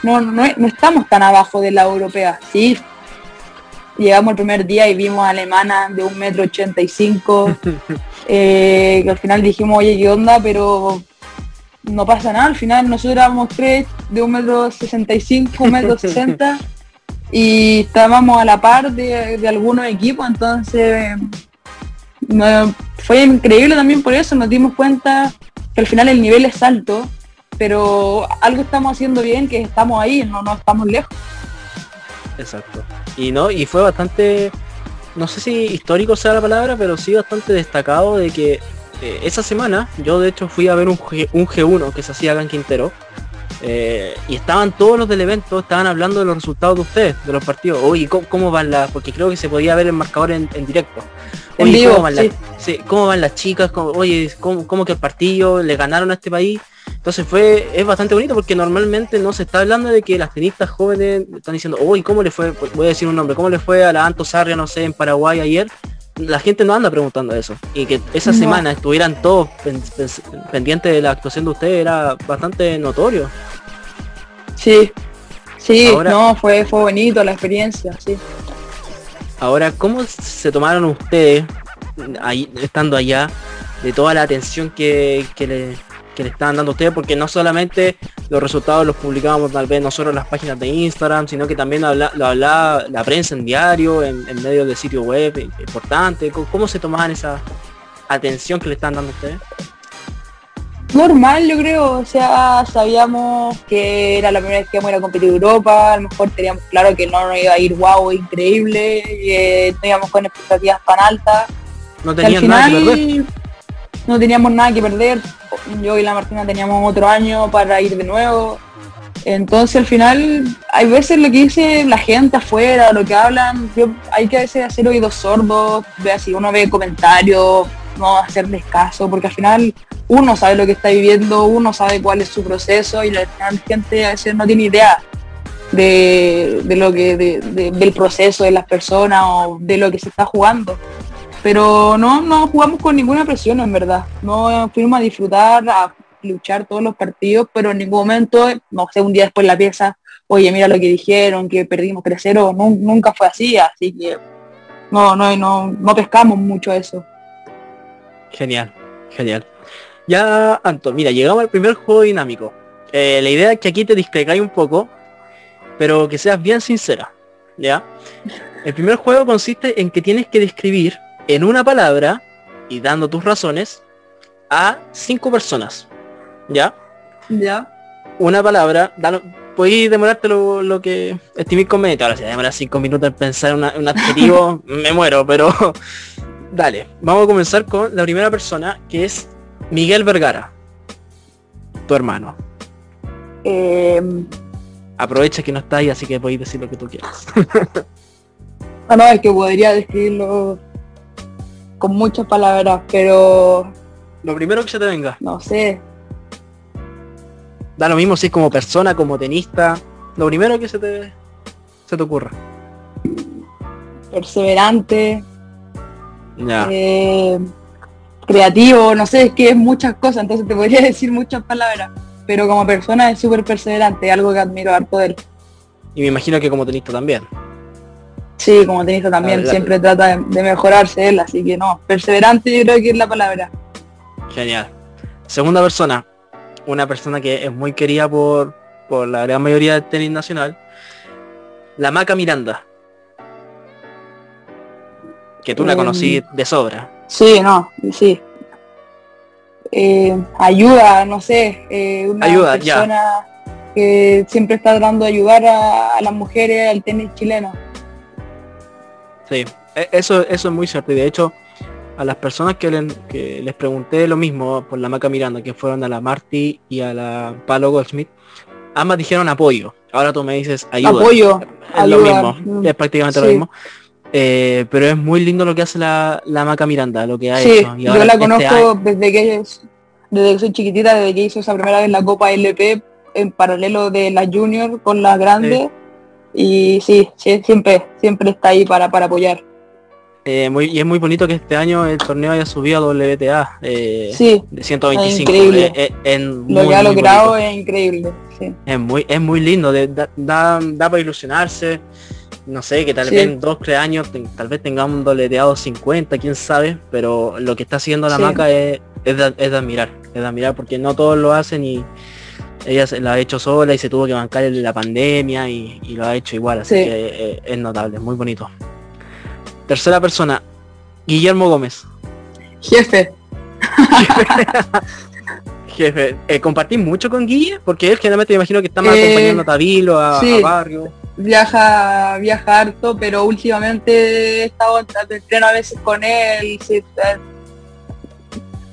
no, no, no, estamos tan abajo de la europea, sí. Llegamos el primer día y vimos a alemana de un metro ochenta y cinco, que al final dijimos, oye, ¿qué onda? Pero no pasa nada, al final nosotros éramos tres de un metro sesenta y cinco, un metro sesenta y estábamos a la par de, algunos equipos, entonces fue increíble también por eso, nos dimos cuenta que al final el nivel es alto, pero algo estamos haciendo bien, que estamos ahí, no, no estamos lejos. Exacto. Y no, y fue bastante, no sé si histórico sea la palabra, pero sí bastante destacado de que eh, esa semana yo de hecho fui a ver un, G, 1 que se hacía acá en Quintero. Eh, y estaban todos los del evento, estaban hablando de los resultados de ustedes, de los partidos. Oye, ¿cómo, van las? Porque creo que se podía ver el marcador en, directo. Oye, ¿cómo, van las, ¿cómo van las chicas? oye, ¿cómo, que el partido le ganaron a este país? Entonces fue, es bastante bonito porque normalmente no se está hablando de que las tenistas jóvenes están diciendo, uy, ¿cómo le fue? Voy a decir un nombre, ¿cómo le fue a la Anto Sarria, no sé, en Paraguay ayer? La gente no anda preguntando eso. Y que esa semana estuvieran todos pendientes de la actuación de ustedes era bastante notorio. Sí, sí, no, fue, fue bonito la experiencia, sí. Ahora, ¿cómo se tomaron ustedes, ahí, estando allá, de toda la atención que, que, le, que le estaban dando a ustedes? Porque no solamente los resultados los publicábamos tal vez nosotros en las páginas de Instagram, sino que también lo hablaba la prensa en diario, en, en medio de sitio web importante. ¿Cómo, se tomaban esa atención que le están dando a ustedes? Normal, yo creo, o sea, sabíamos que era la primera vez que íbamos a ir a competir Europa, a lo mejor teníamos claro que no nos iba a ir wow, increíble, que no íbamos con expectativas tan altas. No teníamos nada que perder. No teníamos nada que perder, yo y la Martina teníamos otro año para ir de nuevo. Entonces al final hay veces lo que dice la gente afuera, lo que hablan, hay que a veces hacer oídos sordos, ve si uno ve comentarios, no hacerles caso, porque al final uno sabe lo que está viviendo, uno sabe cuál es su proceso y la gente a veces no tiene idea de, lo que del proceso de las personas o de lo que se está jugando. Pero no, no jugamos con ninguna presión en verdad. No fuimos a disfrutar, a luchar todos los partidos, pero en ningún momento, no sé, un día después la pieza, oye, mira lo que dijeron, que perdimos 3-0, nunca fue así, así que no, no, no, no pescamos mucho eso. Genial, genial. Ya, Anton, mira, llegamos al primer juego dinámico. Eh, la idea es que aquí te discregáis un poco, pero que seas bien sincera, ¿ya? El primer juego consiste en que tienes que describir en una palabra y dando tus razones a cinco personas, ¿ya? Ya. Una palabra, puedes demorarte lo, que estiméis conveniente. Ahora si demora cinco minutos en pensar en un adjetivo, me muero, pero dale, vamos a comenzar con la primera persona, que es Miguel Vergara, tu hermano. Em, Aprovecha que no está ahí, así que podéis decir lo que tú quieras. ah, no, es que podría describirlo con muchas palabras, pero... Lo primero que se te venga. No sé. Da lo mismo si es como persona, como tenista. Lo primero que se te, se te ocurra. Perseverante. Ya. Eh, creativo, no sé, es que es muchas cosas, entonces te podría decir muchas palabras, pero como persona es súper perseverante, algo que admiro harto de él. Y me imagino que como tenista también. Sí, como tenista también, siempre trata de, mejorarse él, así que no, perseverante yo creo que es la palabra. Genial. Segunda persona, una persona que es muy querida por, por la gran mayoría del tenis nacional, la Maca Miranda. Que tú la em, conocí de sobra. Sí, no, sí. Eh, ayuda, no sé, eh, una persona que siempre está tratando de ayudar a, las mujeres al tenis chileno. Sí, e, eso, eso es muy cierto. Y de hecho, a las personas que, les pregunté lo mismo por la Maca Miranda, que fueron a la Marty y a la Palo Goldsmith, ambas dijeron apoyo. Ahora tú me dices ayuda. Apoyo. Es lo mismo, es prácticamente lo mismo. Eh, pero es muy lindo lo que hace la, la Maca Miranda, lo que ha hecho. yo la este conozco desde que desde que soy chiquitita, desde que hizo esa primera vez la Copa LP en paralelo de la Junior con la grande Y sí, siempre, siempre está ahí para, para apoyar. Eh, muy, y es muy bonito que este año el torneo haya subido a WTA eh, sí, de 125. Es increíble. lo que ha logrado es increíble. Es muy, es muy lindo, da, da, da, para ilusionarse no sé, que tal vez en dos, tres años tal vez tengamos un doleteado 50, quién sabe, pero lo que está haciendo la maca es, es, de, admirar, es de admirar porque no todos lo hacen y ella se, lo ha hecho sola y se tuvo que bancar la pandemia y, lo ha hecho igual, así que eh, es, notable, muy bonito. Tercera persona, Guillermo Gómez. Jefe. Jefe. Eh, ¿Compartís mucho con Guille? Porque él generalmente me imagino que está más eh, acompañando a Tabilo, a Barrio viaja, viaja harto, pero últimamente he estado entreno a veces con él.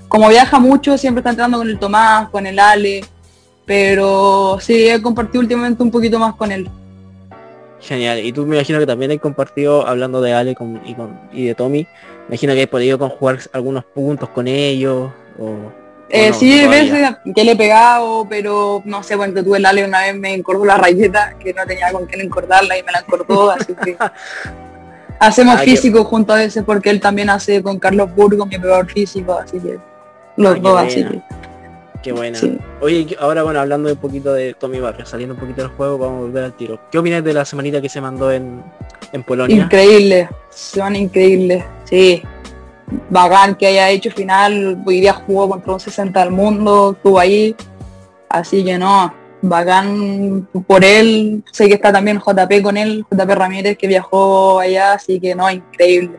Como viaja mucho, siempre está entrando con el Tomás, con el Ale. Pero sí, he compartido últimamente un poquito más con él. Genial. Y tú me imagino que también he compartido, hablando de Ale con, y, con, y de Tommy, me imagino que he podido conjugar algunos puntos con ellos. O, eh, sí, veces que le he pegado, pero no sé, cuando tuve el Ale una vez me encordó la rayeta, que no tenía con quién encordarla y me la encordó, así que hacemos ah, físico junto a veces porque él también hace con Carlos Burgo, mi peor físico, así que los ah, dos, así que Qué buena. Oye, ahora bueno, hablando un poquito de Tommy Barrio, saliendo un poquito del juego, vamos a volver al tiro. ¿Qué opinas de la semanita que se mandó en, en Polonia? Increíble, van increíble, sí. Bacán que haya hecho final, hoy día jugó contra un 60 del mundo, estuvo ahí. Así que no, bacán por él. Sé que está también JP con él, JP Ramírez que viajó allá, así que no, increíble.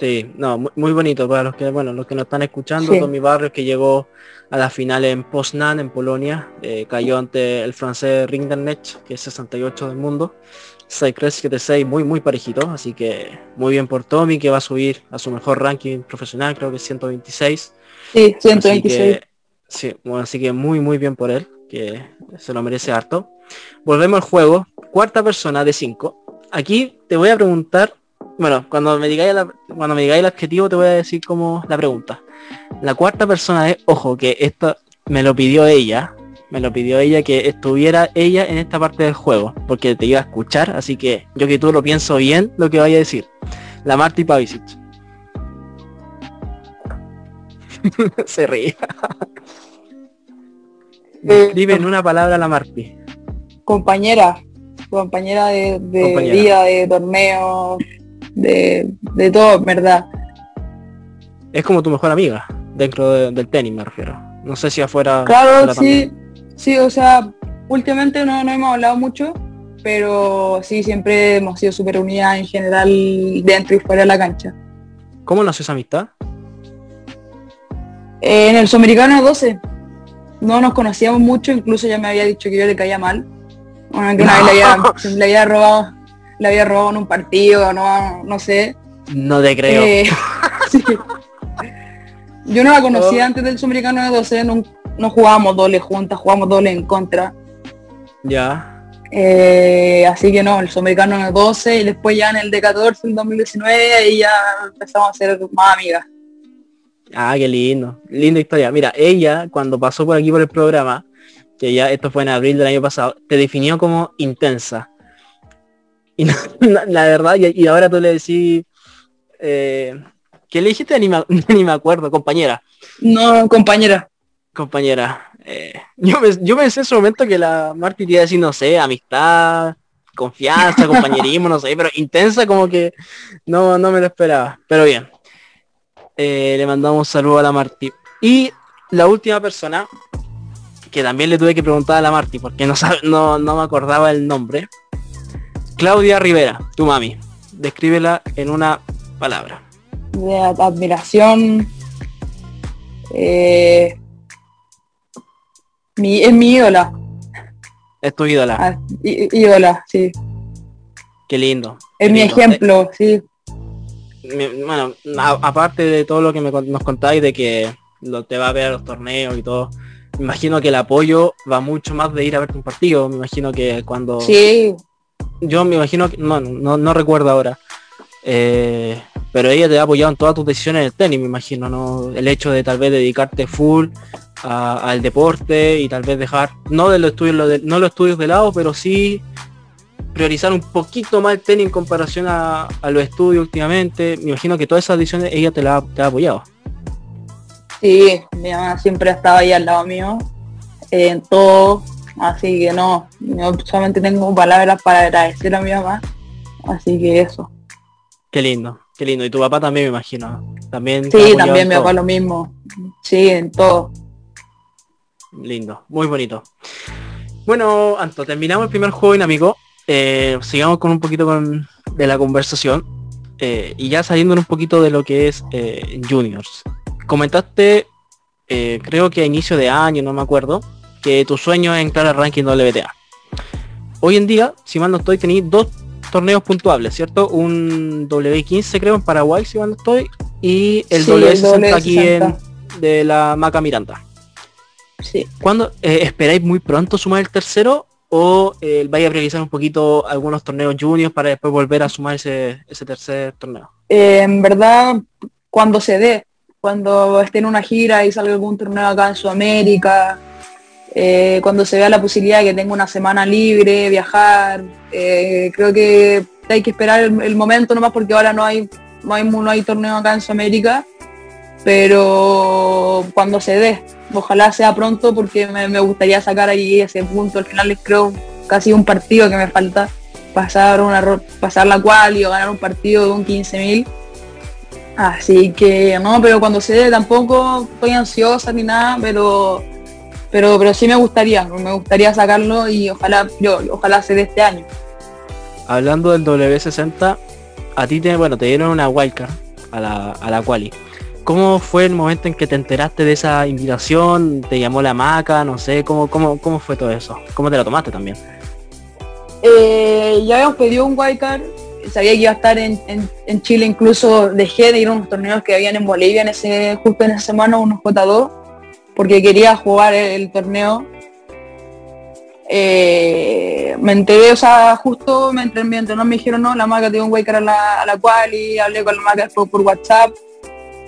Sí, no, muy, bonito para los que, bueno, los que nos están escuchando, Tommy Barrios que llegó a la final en Poznan, en Polonia, eh, cayó ante el francés Rindernet, que es 68 del mundo, 6 muy, muy parejito, así que muy bien por Tommy, que va a subir a su mejor ranking profesional, creo que es 126. Sí, 126. Así que, sí, bueno, así que muy, muy bien por él, que se lo merece harto. Volvemos al juego, cuarta persona de 5. Aquí te voy a preguntar bueno, cuando me digáis cuando me digáis el adjetivo te voy a decir como la pregunta. La cuarta persona es, ojo, que esto me lo pidió ella, me lo pidió ella que estuviera ella en esta parte del juego, porque te iba a escuchar, así que yo que tú lo pienso bien lo que vaya a decir. La Marty Pavicic. Se ríe. Describe en una palabra la Marty. Compañera, compañera de, de vida, de torneo, de, de todo, ¿verdad? Es como tu mejor amiga dentro del tenis, me refiero. No sé si afuera... Claro, sí, sí, o sea, últimamente no, no hemos hablado mucho, pero sí, siempre hemos sido súper unidas en general dentro y fuera de la cancha. ¿Cómo nació esa amistad? en el Sudamericano 12. No nos conocíamos mucho, incluso ya me había dicho que yo le caía mal. Bueno, que una vez le había robado le había robado en un partido, no, no sé. No te creo. Eh, Yo no la conocía oh. antes del Sudamericano de 12, no, no jugábamos doble juntas, jugábamos doble en contra. Ya. Eh, así que no, el Sudamericano de 12 y después ya en el de 14, en 2019, y ya empezamos a ser más amigas. Ah, qué lindo. Linda historia. Mira, ella cuando pasó por aquí por el programa, que ya esto fue en abril del año pasado, te definió como intensa. Y la verdad, y, ahora tú le decís, eh, ¿qué le dijiste? Ni me, ni me acuerdo, compañera. No, compañera. Compañera. Eh, yo, yo pensé en ese momento que la Marti iba a decir, no sé, amistad, confianza, compañerismo, no sé, pero intensa como que no, no me lo esperaba. Pero bien. Eh, le mandamos un saludo a la Marti. Y la última persona, que también le tuve que preguntar a la Marti, porque no, sabe, no, no me acordaba el nombre, Claudia Rivera, tu mami. Descríbela en una palabra. De admiración. Eh, mi, es mi ídola. Es tu ídola. Ah, ídola, sí. Qué lindo. Es mi ejemplo, sí. bueno, aparte de todo lo que nos contáis de que lo, te va a ver a los torneos y todo, me imagino que el apoyo va mucho más de ir a verte un partido. Me imagino que cuando... Sí, yo me imagino que, no, no, recuerdo ahora. Eh, pero ella te ha apoyado en todas tus decisiones en el tenis, me imagino, ¿no? El hecho de tal vez dedicarte full al deporte y tal vez dejar, no de los estudios, de, no los estudios de lado, pero sí priorizar un poquito más el tenis en comparación a, los estudios últimamente. Me imagino que todas esas decisiones ella te la te ha apoyado. Sí, mi mamá siempre ha estado ahí al lado mío, en todo, Así que no, yo solamente tengo palabras para agradecer a mi mamá. Así que eso. Qué lindo, qué lindo. Y tu papá también me imagino. También. Sí, también mi papá lo mismo. Sí, en todo. Lindo, muy bonito. Bueno, Anto, terminamos el primer juego amigo Eh, sigamos con un poquito con, de la conversación. Eh, y ya saliendo un poquito de lo que es eh, juniors. Comentaste, eh, creo que a inicio de año, no me acuerdo, que tu sueño es entrar al ranking WTA. Hoy en día, si mal no estoy, tenéis dos torneos puntuables, ¿cierto? Un W15 creo en Paraguay, si mal no estoy, y el W60, aquí en, de la Maca Miranda. Sí. ¿Cuándo eh, esperáis muy pronto sumar el tercero o eh, vais a priorizar un poquito algunos torneos juniors para después volver a sumar ese, ese tercer torneo? Eh, en verdad, cuando se dé, cuando esté en una gira y salga algún torneo acá en Sudamérica, eh, cuando se vea la posibilidad de que tenga una semana libre, viajar, eh, creo que hay que esperar el, el momento nomás porque ahora no hay, no hay, no hay torneo acá en Sudamérica, pero cuando se dé, ojalá sea pronto porque me, gustaría sacar ahí ese punto, al final les creo casi un partido que me falta, pasar una pasar la cual y ganar un partido de un 15.000 Así que no, pero cuando se dé tampoco estoy ansiosa ni nada, pero pero pero sí me gustaría, me gustaría sacarlo y ojalá yo ojalá se dé este año. Hablando del W60, a ti te, bueno, te dieron una wildcard a la, a la quali. ¿Cómo fue el momento en que te enteraste de esa invitación? ¿Te llamó la maca? No sé, ¿cómo, cómo, cómo fue todo eso? ¿Cómo te la tomaste también? Eh, ya habíamos pedido un wildcard, sabía que iba a estar en, en- en Chile, incluso dejé de ir a unos torneos que habían en Bolivia en ese, justo en esa semana, unos J2, porque quería jugar el, torneo. Eh, me enteré, o sea, justo me entré, mientras no me dijeron no, la marca tiene un wildcard a la, a la cual y hablé con la después por WhatsApp.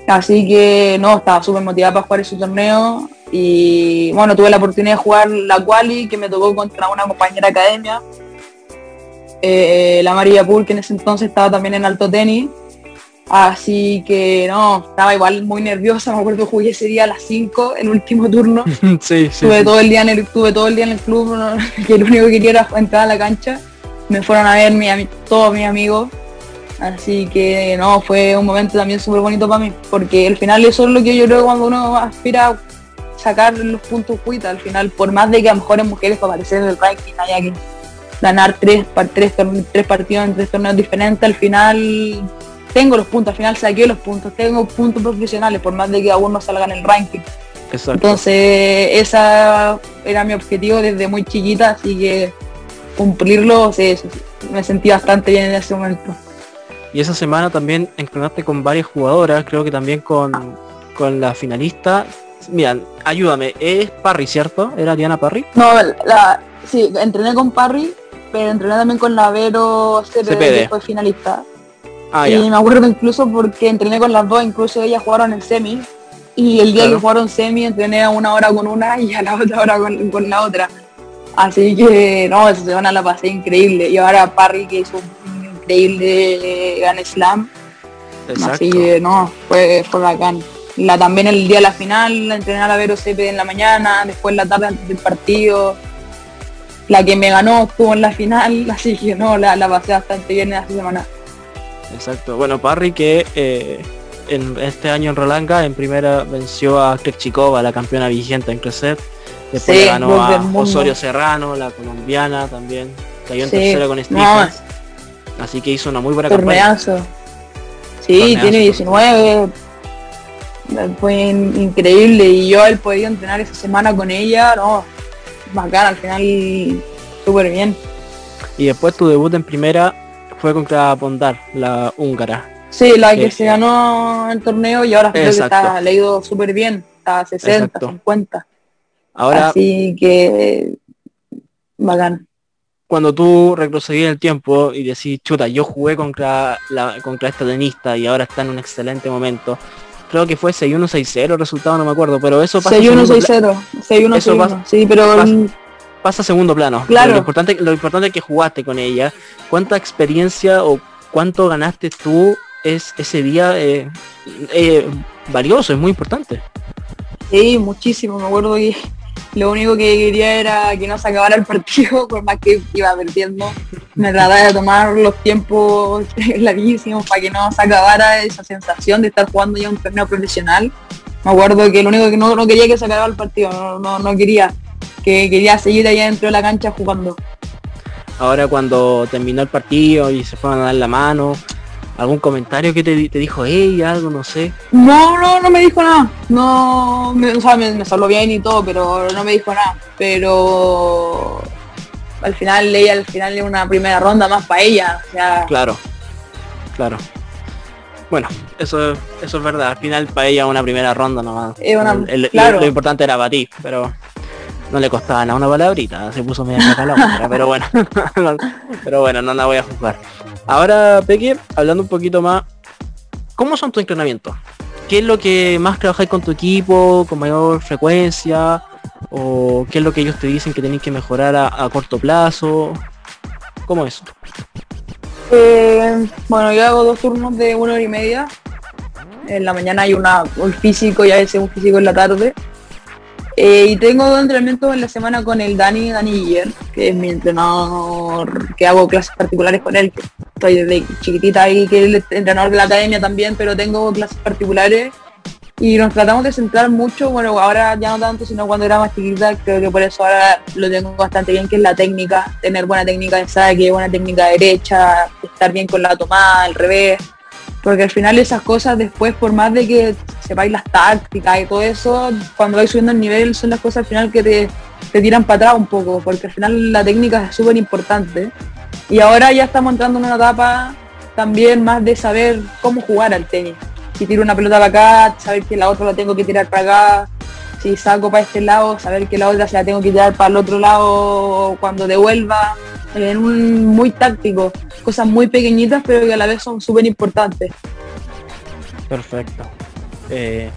Así que no, estaba súper motivada para jugar ese torneo y bueno, tuve la oportunidad de jugar la quali que me tocó contra una compañera de academia eh, la María Pool, que en ese entonces estaba también en alto tenis. Así que no, estaba igual muy nerviosa, me acuerdo que jugué ese día a las 5, el último turno. sí, sí. Estuve sí. todo el día en el, estuve todo el día en el club, no, que lo único que quería era entrar a la cancha. Me fueron a ver mi, todos mis amigos. Así que no, fue un momento también súper bonito para mí, porque al final eso es lo que yo creo cuando uno aspira a sacar los puntos cuita, al final, por más de que a lo mejor en mujeres para aparecer en el ranking haya que ganar tres, tres, tres partidos en tres torneos diferentes, al final tengo los puntos, al final saqué los puntos, tengo puntos profesionales, por más de que aún no salga en el ranking. Exacto. Entonces, esa era mi objetivo desde muy chiquita, así que cumplirlo, sí, me sentí bastante bien en ese momento. Y esa semana también entrenaste con varias jugadoras, creo que también con, con la finalista. Mira, ayúdame, es Parry, ¿cierto? ¿Era Diana Parry? No, la, sí, entrené con Parry, pero entrené también con la Vero CPD, CPD. que fue finalista. Ah, y me acuerdo incluso porque entrené con las dos, incluso ellas jugaron el semi. Y el día Claro. que jugaron semi entrené a una hora con una y a la otra hora con, con la otra. Así que no, esa semana la pasé increíble. Y ahora Parry que hizo un increíble Gran Slam. Exacto. Así que no, fue, fue bacán. La, también el día de la final, la entrené a la Vero CP en la mañana, después en la tarde antes del partido. La que me ganó estuvo en la final, así que no, la, la pasé bastante bien esa semana. Exacto. Bueno, Parry que eh, en este año en Rolanga en primera venció a Krejcikova, la campeona vigente en Crecer. Después Sí, le ganó a. Osorio Serrano, la colombiana también. Cayó en Sí. tercera con No, Stephens. Así que hizo una muy buena campaña. Torneazo. Sí, Torneazo, tiene 19. Fue in- increíble y yo he podido entrenar esa semana con ella, no, bacán, al final súper bien. Y después tu debut en primera fue contra Bondar, la húngara. Sí, la que Eh, se ganó el torneo y ahora creo que está leído súper bien, está a 60, Exacto. 50. Ahora, Así que bacán. cuando tú retrocedías el tiempo y decís, chuta, yo jugué contra, la, contra esta tenista y ahora está en un excelente momento. Creo que fue 6-1, 6-0 el resultado, no me acuerdo, pero eso pasa, a 6-1, segundo, pla- 6-0, 6-1, Eso 6-1. pasa- Sí, pero pasa- pasa a segundo plano. Claro. Lo importante, lo importante es que jugaste con ella. ¿Cuánta experiencia o cuánto ganaste tú es ese día eh, eh, valioso? Es muy importante. Sí, muchísimo. Me acuerdo que lo único que quería era que no se acabara el partido, por más que iba perdiendo. Me trataba de tomar los tiempos larguísimos para que no se acabara esa sensación de estar jugando ya un torneo profesional. Me acuerdo que lo único que no, no quería que se acabara el partido, no, no, no quería, que quería seguir allá dentro de la cancha jugando. Ahora cuando terminó el partido y se fueron a dar la mano, algún comentario que te, di- te dijo ella, algo, no sé. No, no, no me dijo nada. No, me, o sea, me, me saludó bien y todo, pero no me dijo nada. Pero al final ella al final es una primera ronda más para ella. O sea, Claro, claro. Bueno, eso, eso es verdad. Al final para ella una primera ronda nomás. Es una- El- el- claro. lo, lo importante era para ti, pero no le costaba nada una palabrita, se puso media la pero bueno, pero bueno, no la voy a juzgar. Ahora, Peque, hablando un poquito más, ¿cómo son tus entrenamientos? ¿Qué es lo que más trabajáis con tu equipo, con mayor frecuencia? ¿O qué es lo que ellos te dicen que tenéis que mejorar a, corto plazo? ¿Cómo es? Eh, bueno, yo hago dos turnos de una hora y media. En la mañana hay una, un físico y a veces un físico en la tarde. Eh, y tengo dos entrenamientos en la semana con el Dani, Dani Guiller, que es mi entrenador, que hago clases particulares con él, que estoy desde chiquitita ahí, que es el entrenador de la academia también, pero tengo clases particulares. Y nos tratamos de centrar mucho, bueno, ahora ya no tanto, sino cuando era más chiquita, creo que por eso ahora lo tengo bastante bien, que es la técnica, tener buena técnica de saque, buena técnica derecha, estar bien con la tomada, al revés, porque al final esas cosas después, por más de que sepáis las tácticas y todo eso, cuando vais subiendo el nivel son las cosas al final que te, tiran para atrás un poco, porque al final la técnica es súper importante. Y ahora ya estamos entrando en una etapa también más de saber cómo jugar al tenis. Si tiro una pelota para acá, saber que la otra la tengo que tirar para acá, si saco para este lado, saber que la otra se la tengo que tirar para el otro lado cuando devuelva en muy táctico, cosas muy pequeñitas pero que a la vez son súper importantes. Perfecto. Eh,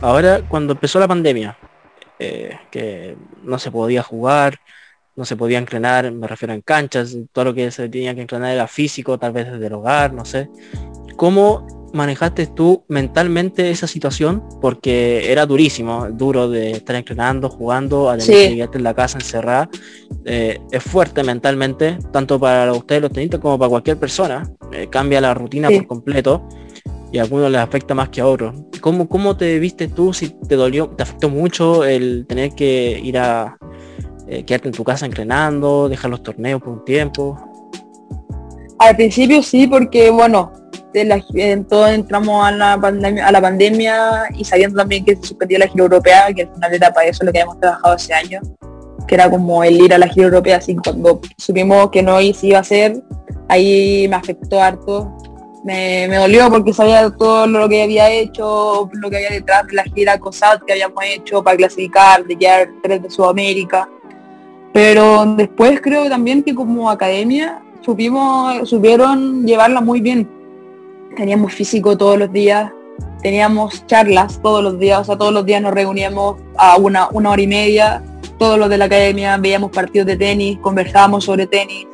ahora, cuando empezó la pandemia, eh, que no se podía jugar, no se podía entrenar, me refiero en canchas, todo lo que se tenía que entrenar era físico, tal vez desde el hogar, no sé. ¿Cómo manejaste tú mentalmente esa situación? Porque era durísimo, duro de estar entrenando, jugando, además de quedarte en la casa encerrada. Eh, es fuerte mentalmente, tanto para ustedes los tenistas como para cualquier persona. Eh, cambia la rutina por completo y a algunos les afecta más que a otros. ¿Cómo, ¿Cómo te viste tú si te dolió, te afectó mucho el tener que ir a eh, quedarte en tu casa entrenando, dejar los torneos por un tiempo? Al principio sí, porque bueno, en todo entramos a la, pandemia, a la pandemia y sabiendo también que se suspendió la gira europea, que es una etapa de eso lo que hemos trabajado ese año, que era como el ir a la gira europea, así cuando supimos que no se iba a hacer, ahí me afectó harto. Me, dolió porque sabía todo lo que había hecho, lo que había detrás de la gira COSAT que habíamos hecho para clasificar, de ya tres de Sudamérica. Pero después creo también que como academia supimos, supieron llevarla muy bien teníamos físico todos los días, teníamos charlas todos los días, o sea, todos los días nos reuníamos a una, una hora y media, todos los de la academia, veíamos partidos de tenis, conversábamos sobre tenis.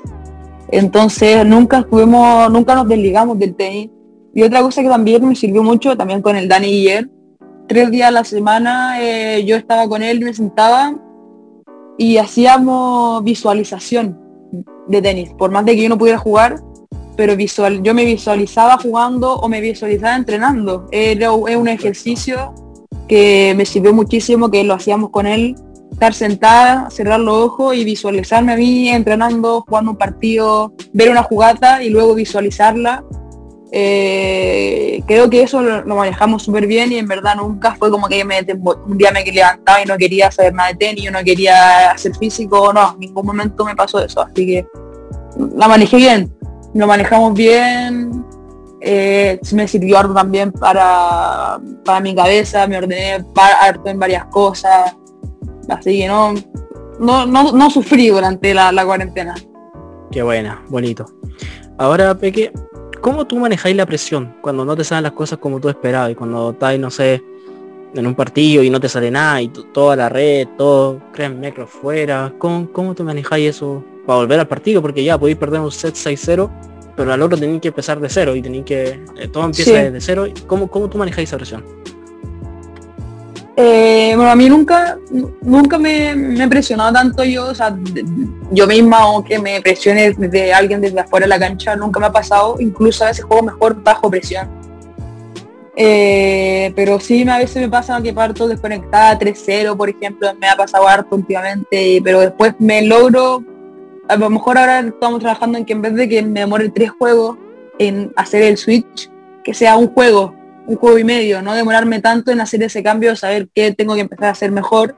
Entonces nunca estuvimos, nunca nos desligamos del tenis. Y otra cosa que también me sirvió mucho, también con el Dani Guiller, tres días a la semana eh, yo estaba con él, me sentaba y hacíamos visualización de tenis. Por más de que yo no pudiera jugar, pero visual, yo me visualizaba jugando o me visualizaba entrenando. Era, un ejercicio que me sirvió muchísimo, que lo hacíamos con él, estar sentada, cerrar los ojos y visualizarme a mí entrenando, jugando un partido, ver una jugada y luego visualizarla. Eh, creo que eso lo, manejamos súper bien y en verdad nunca fue como que un día me levantaba y no quería saber nada de tenis, no quería hacer físico, no, en ningún momento me pasó eso, así que la manejé bien lo manejamos bien, eh, me sirvió también para, para mi cabeza, me ordené harto en varias cosas, así que no, no, no, sufrí durante la, cuarentena. Qué buena, bonito. Ahora, Peque, ¿cómo tú manejáis la presión cuando no te salen las cosas como tú esperabas y cuando estás, no sé, en un partido y no te sale nada y toda la red, todo, creen metros fuera? ¿Cómo, ¿Cómo tú manejáis eso para volver al partido, porque ya podéis perder un set 6-0, pero al otro tenéis que empezar de cero y tenéis que, eh, todo empieza desde cero. ¿Cómo, ¿Cómo tú manejáis esa presión? Eh, bueno, a mí nunca, nunca me, me he presionado tanto yo, o sea, yo misma o que me presione de alguien desde afuera de la cancha, nunca me ha pasado, incluso a veces juego mejor bajo presión. Eh, pero sí, a veces me pasa que parto desconectada 3-0, por ejemplo, me ha pasado harto últimamente, pero después me logro a lo mejor ahora estamos trabajando en que en vez de que me demore tres juegos en hacer el switch, que sea un juego, un juego y medio, no demorarme tanto en hacer ese cambio, saber qué tengo que empezar a hacer mejor.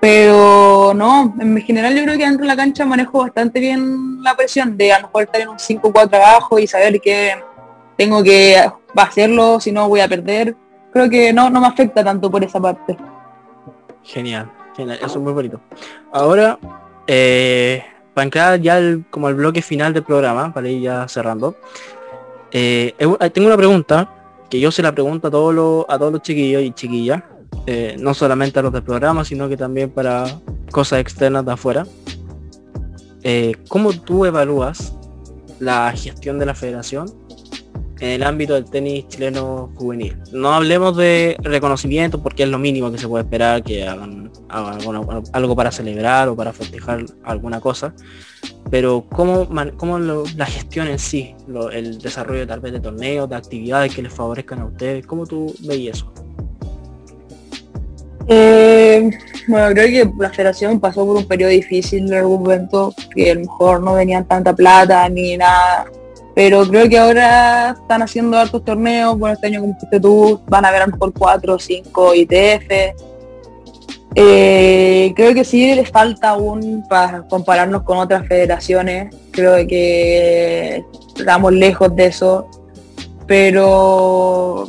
Pero no, en general yo creo que dentro de la cancha manejo bastante bien la presión de a lo mejor estar en un 5-4 abajo y saber que tengo que hacerlo, si no voy a perder. Creo que no, no me afecta tanto por esa parte. Genial. genial, eso es muy bonito. Ahora, eh, para entrar ya como el bloque final del programa, para ir ya cerrando, eh, tengo una pregunta que yo se la pregunto a todos los, a todos los chiquillos y chiquillas, eh, no solamente a los del programa, sino que también para cosas externas de afuera. Eh, ¿Cómo tú evalúas la gestión de la federación en el ámbito del tenis chileno juvenil? No hablemos de reconocimiento porque es lo mínimo que se puede esperar que hagan, algo para celebrar o para festejar alguna cosa, pero cómo, cómo la gestión en sí, el desarrollo tal vez de torneos, de actividades que les favorezcan a ustedes, ¿cómo tú veis eso? Eh, bueno, creo que la federación pasó por un periodo difícil en algún momento, que a lo mejor no venían tanta plata ni nada, pero creo que ahora están haciendo altos torneos, bueno, este año como dijiste tú, van a ver a lo mejor 4 o 5 ITF. Creo que sí les falta aún para compararnos con otras federaciones, creo que estamos lejos de eso, pero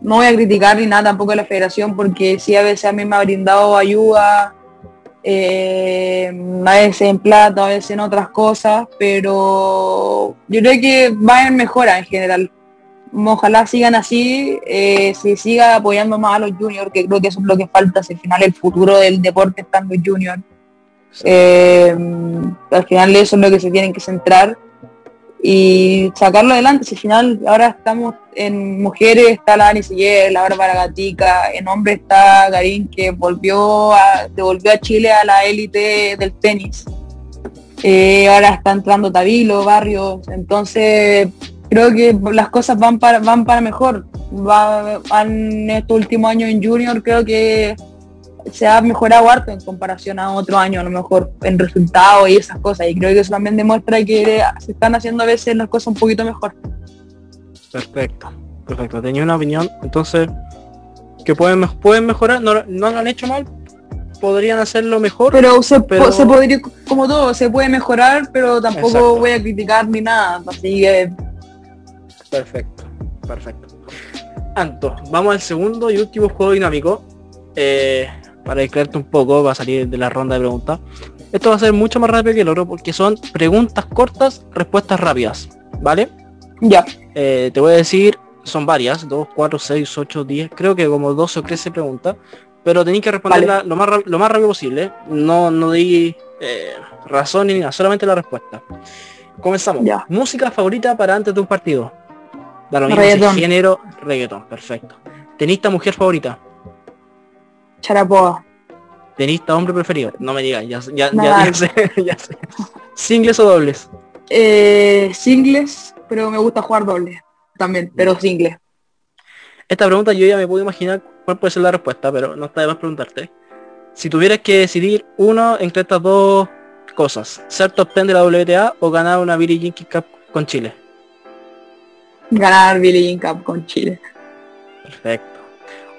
no voy a criticar ni nada tampoco a la federación porque sí a veces a mí me ha brindado ayuda, eh, a veces en plata, a veces en otras cosas, pero yo creo que va en mejora en general. Ojalá sigan así, eh, se siga apoyando más a los juniors, que creo que eso es lo que falta, si al final el futuro del deporte está en los juniors. Eh, al final eso es lo que se tienen que centrar y sacarlo adelante. Si al final ahora estamos en mujeres, está la Dani Siller, la Bárbara Gatica, en hombres está Garín que volvió a, devolvió a Chile a la élite del tenis. Eh, ahora está entrando Tabilo, Barrios, entonces creo que las cosas van para, van para mejor. Va, en estos últimos años en Junior creo que se ha mejorado harto en comparación a otro año, a lo mejor en resultados y esas cosas. Y creo que eso también demuestra que se están haciendo a veces las cosas un poquito mejor. Perfecto, perfecto. Tenía una opinión, entonces, que pueden, pueden mejorar, no, no lo han hecho mal, podrían hacerlo mejor. Pero se, se podría, como todo, se puede mejorar, pero tampoco voy a criticar ni nada. Así que. Perfecto, perfecto. Anto, vamos al segundo y último juego dinámico. Eh, para distraerte un poco, va a salir de la ronda de preguntas. Esto va a ser mucho más rápido que el otro porque son preguntas cortas, respuestas rápidas, ¿vale? Ya. Eh, te voy a decir, son varias, 2, 4, 6, 8, 10, creo que como 12 o 13 preguntas, pero tenéis que responderla lo, más, lo más rápido posible. No, no di eh, razón ni nada, solamente la respuesta. Comenzamos. Ya. Música favorita para antes de un partido. Da lo mismo género, reggaeton, perfecto. Tenista mujer favorita. Charapoa. Tenista hombre preferido. No me digas, ya, ya, ya, sé, ya sé. ¿Singles o dobles? Eh, singles, pero me gusta jugar doble también, pero singles. Esta pregunta yo ya me puedo imaginar cuál puede ser la respuesta, pero no está de más preguntarte. Si tuvieras que decidir uno entre estas dos cosas, ser top 10 de la WTA o ganar una Billie Jean Cup con Chile. Ganar Billie Jean Cup con Chile. Perfecto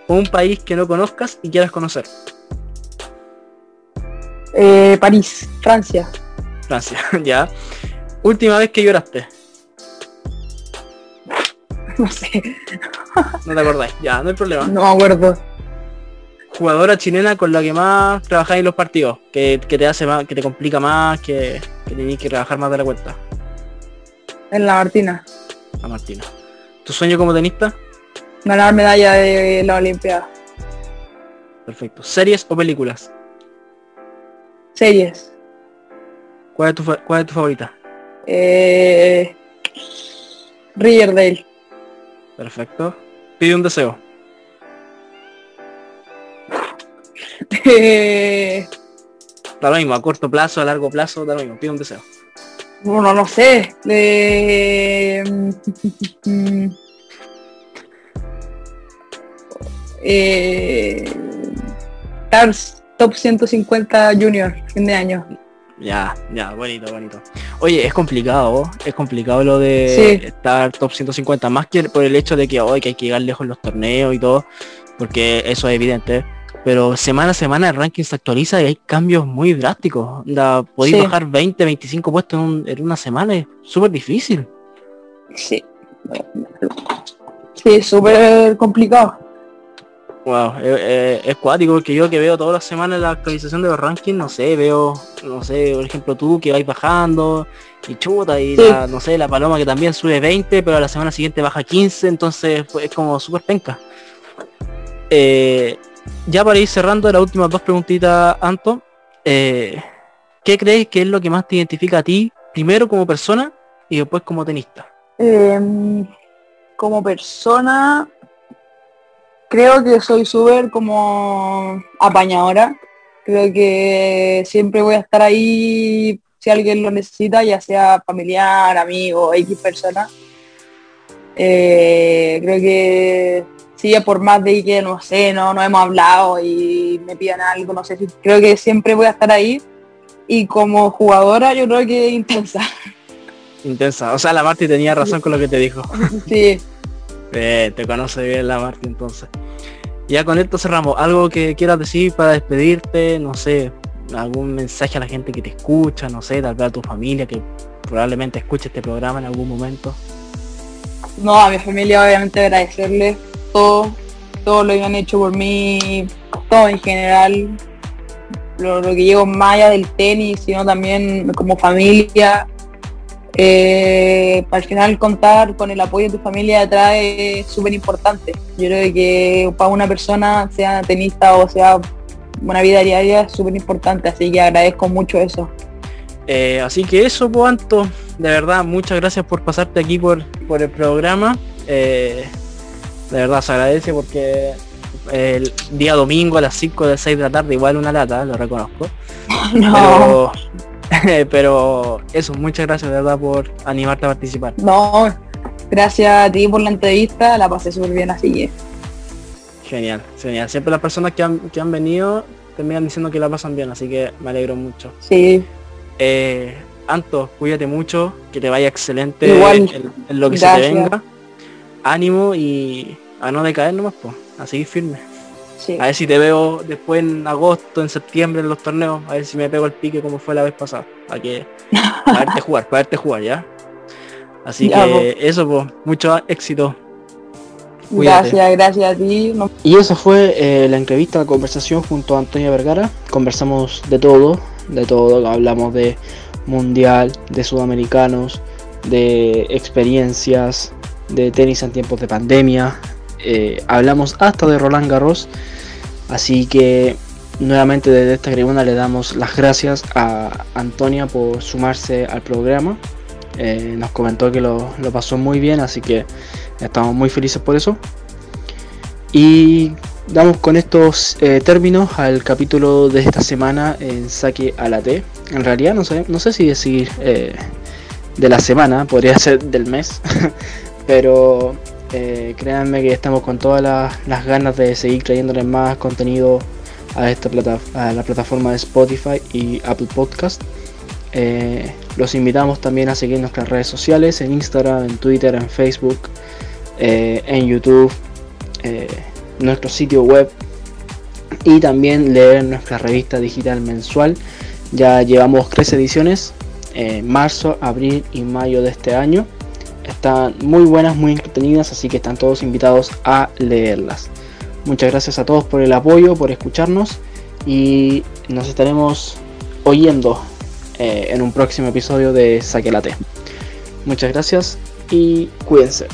un país que no conozcas y quieras conocer. Eh, París, Francia. Francia, ya. Última vez que lloraste. No sé. No te acordáis, ya, no hay problema. No me acuerdo. Jugadora chilena con la que más trabajáis en los partidos, que, te hace más, que te complica más, que, que tenéis que trabajar más de la cuenta. En la Martina. La Martina. ¿Tu sueño como tenista? Ganar medalla de la Olimpiada. Perfecto. ¿Series o películas? Series. ¿Cuál es tu, cuál es tu favorita? Eh, Riverdale. Perfecto. Pide un deseo. Eh, da lo mismo, a corto plazo, a largo plazo, da lo mismo. Pide un deseo. Bueno, no sé. De... eh, Top 150 Junior, fin de año. Ya, ya, bonito, bonito. Oye, es complicado, es complicado lo de estar top 150, más que por el hecho de que hoy que hay que llegar lejos en los torneos y todo, porque eso es evidente. Pero semana a semana el ranking se actualiza y hay cambios muy drásticos. Da, podéis bajar 20, 25 puestos en, en una semana, es súper difícil. Sí. Sí, súper complicado. Wow, es cuático porque yo que veo todas las semanas la actualización de los rankings, no sé, veo, no sé, por ejemplo tú que vais bajando y chuta y la, no sé, la paloma que también sube 20, pero a la semana siguiente baja 15, entonces pues, es como súper penca. Eh, ya para ir cerrando las últimas dos preguntitas, Anto, eh, ¿qué crees que es lo que más te identifica a ti, primero como persona y después como tenista? Em, como persona, creo que soy súper como apañadora. Creo que siempre voy a estar ahí si alguien lo necesita, ya sea familiar, amigo, X persona. Eh, creo que sí, por más de que no sé, no, no hemos hablado y me pidan algo, no sé si creo que siempre voy a estar ahí. Y como jugadora yo creo que intensa. Intensa, o sea la Marti tenía razón con lo que te dijo. Sí. Te conoce bien la Marti entonces. Ya con esto cerramos. ¿Algo que quieras decir para despedirte? No sé, algún mensaje a la gente que te escucha, no sé, tal vez a tu familia que probablemente escuche este programa en algún momento. No, a mi familia obviamente agradecerles todo, todo lo que han hecho por mí, todo en general, lo, lo que llevo más allá del tenis, sino también como familia, eh, al final contar con el apoyo de tu familia detrás es súper importante. Yo creo que para una persona, sea tenista o sea una vida diaria, es súper importante, así que agradezco mucho eso. Eh, así que eso, Puanto, de verdad, muchas gracias por pasarte aquí por, por el programa. Eh, de verdad se agradece porque el día domingo a las 5 de 6 de la tarde, igual una lata, lo reconozco. no. Pero eso, muchas gracias de verdad por animarte a participar. No, gracias a ti por la entrevista, la pasé súper bien así que. Genial, genial. Siempre las personas que han, que han venido terminan diciendo que la pasan bien, así que me alegro mucho. Sí. Eh, Anto, cuídate mucho, que te vaya excelente en, lo que se te venga. Ánimo y a no decaer nomás, pues, a seguir firme. A ver si te veo después en agosto, en septiembre en los torneos, a ver si me pego el pique como fue la vez pasada. Para que para verte jugar, para verte jugar, ¿ya? Así que eso, pues, mucho éxito. Gracias, gracias a ti. Y esa fue eh, la entrevista, la conversación junto a Antonia Vergara. Conversamos de todo, de todo. Hablamos de mundial, de sudamericanos, de experiencias, de tenis en tiempos de pandemia. Eh, hablamos hasta de Roland Garros. Así que nuevamente desde esta tribuna le damos las gracias a Antonia por sumarse al programa. Eh, nos comentó que lo, pasó muy bien, así que estamos muy felices por eso. Y damos con estos eh, términos al capítulo de esta semana en Saque a la T. En realidad no sé, no sé si decir de la semana, podría ser del mes, pero créanme que estamos con todas las, ganas de seguir trayéndoles más contenido a esta plata, a la plataforma de Spotify y Apple Podcast. Eh, los invitamos también a seguir nuestras redes sociales, en Instagram, en Twitter, en Facebook, eh, en YouTube, eh, nuestro sitio web y también leer nuestra revista digital mensual. Ya llevamos tres ediciones, marzo, abril y mayo de este año. Están muy buenas, muy entretenidas, así que están todos invitados a leerlas. Muchas gracias a todos por el apoyo, por escucharnos y nos estaremos oyendo eh, en un próximo episodio de Saque la T. Muchas gracias y cuídense.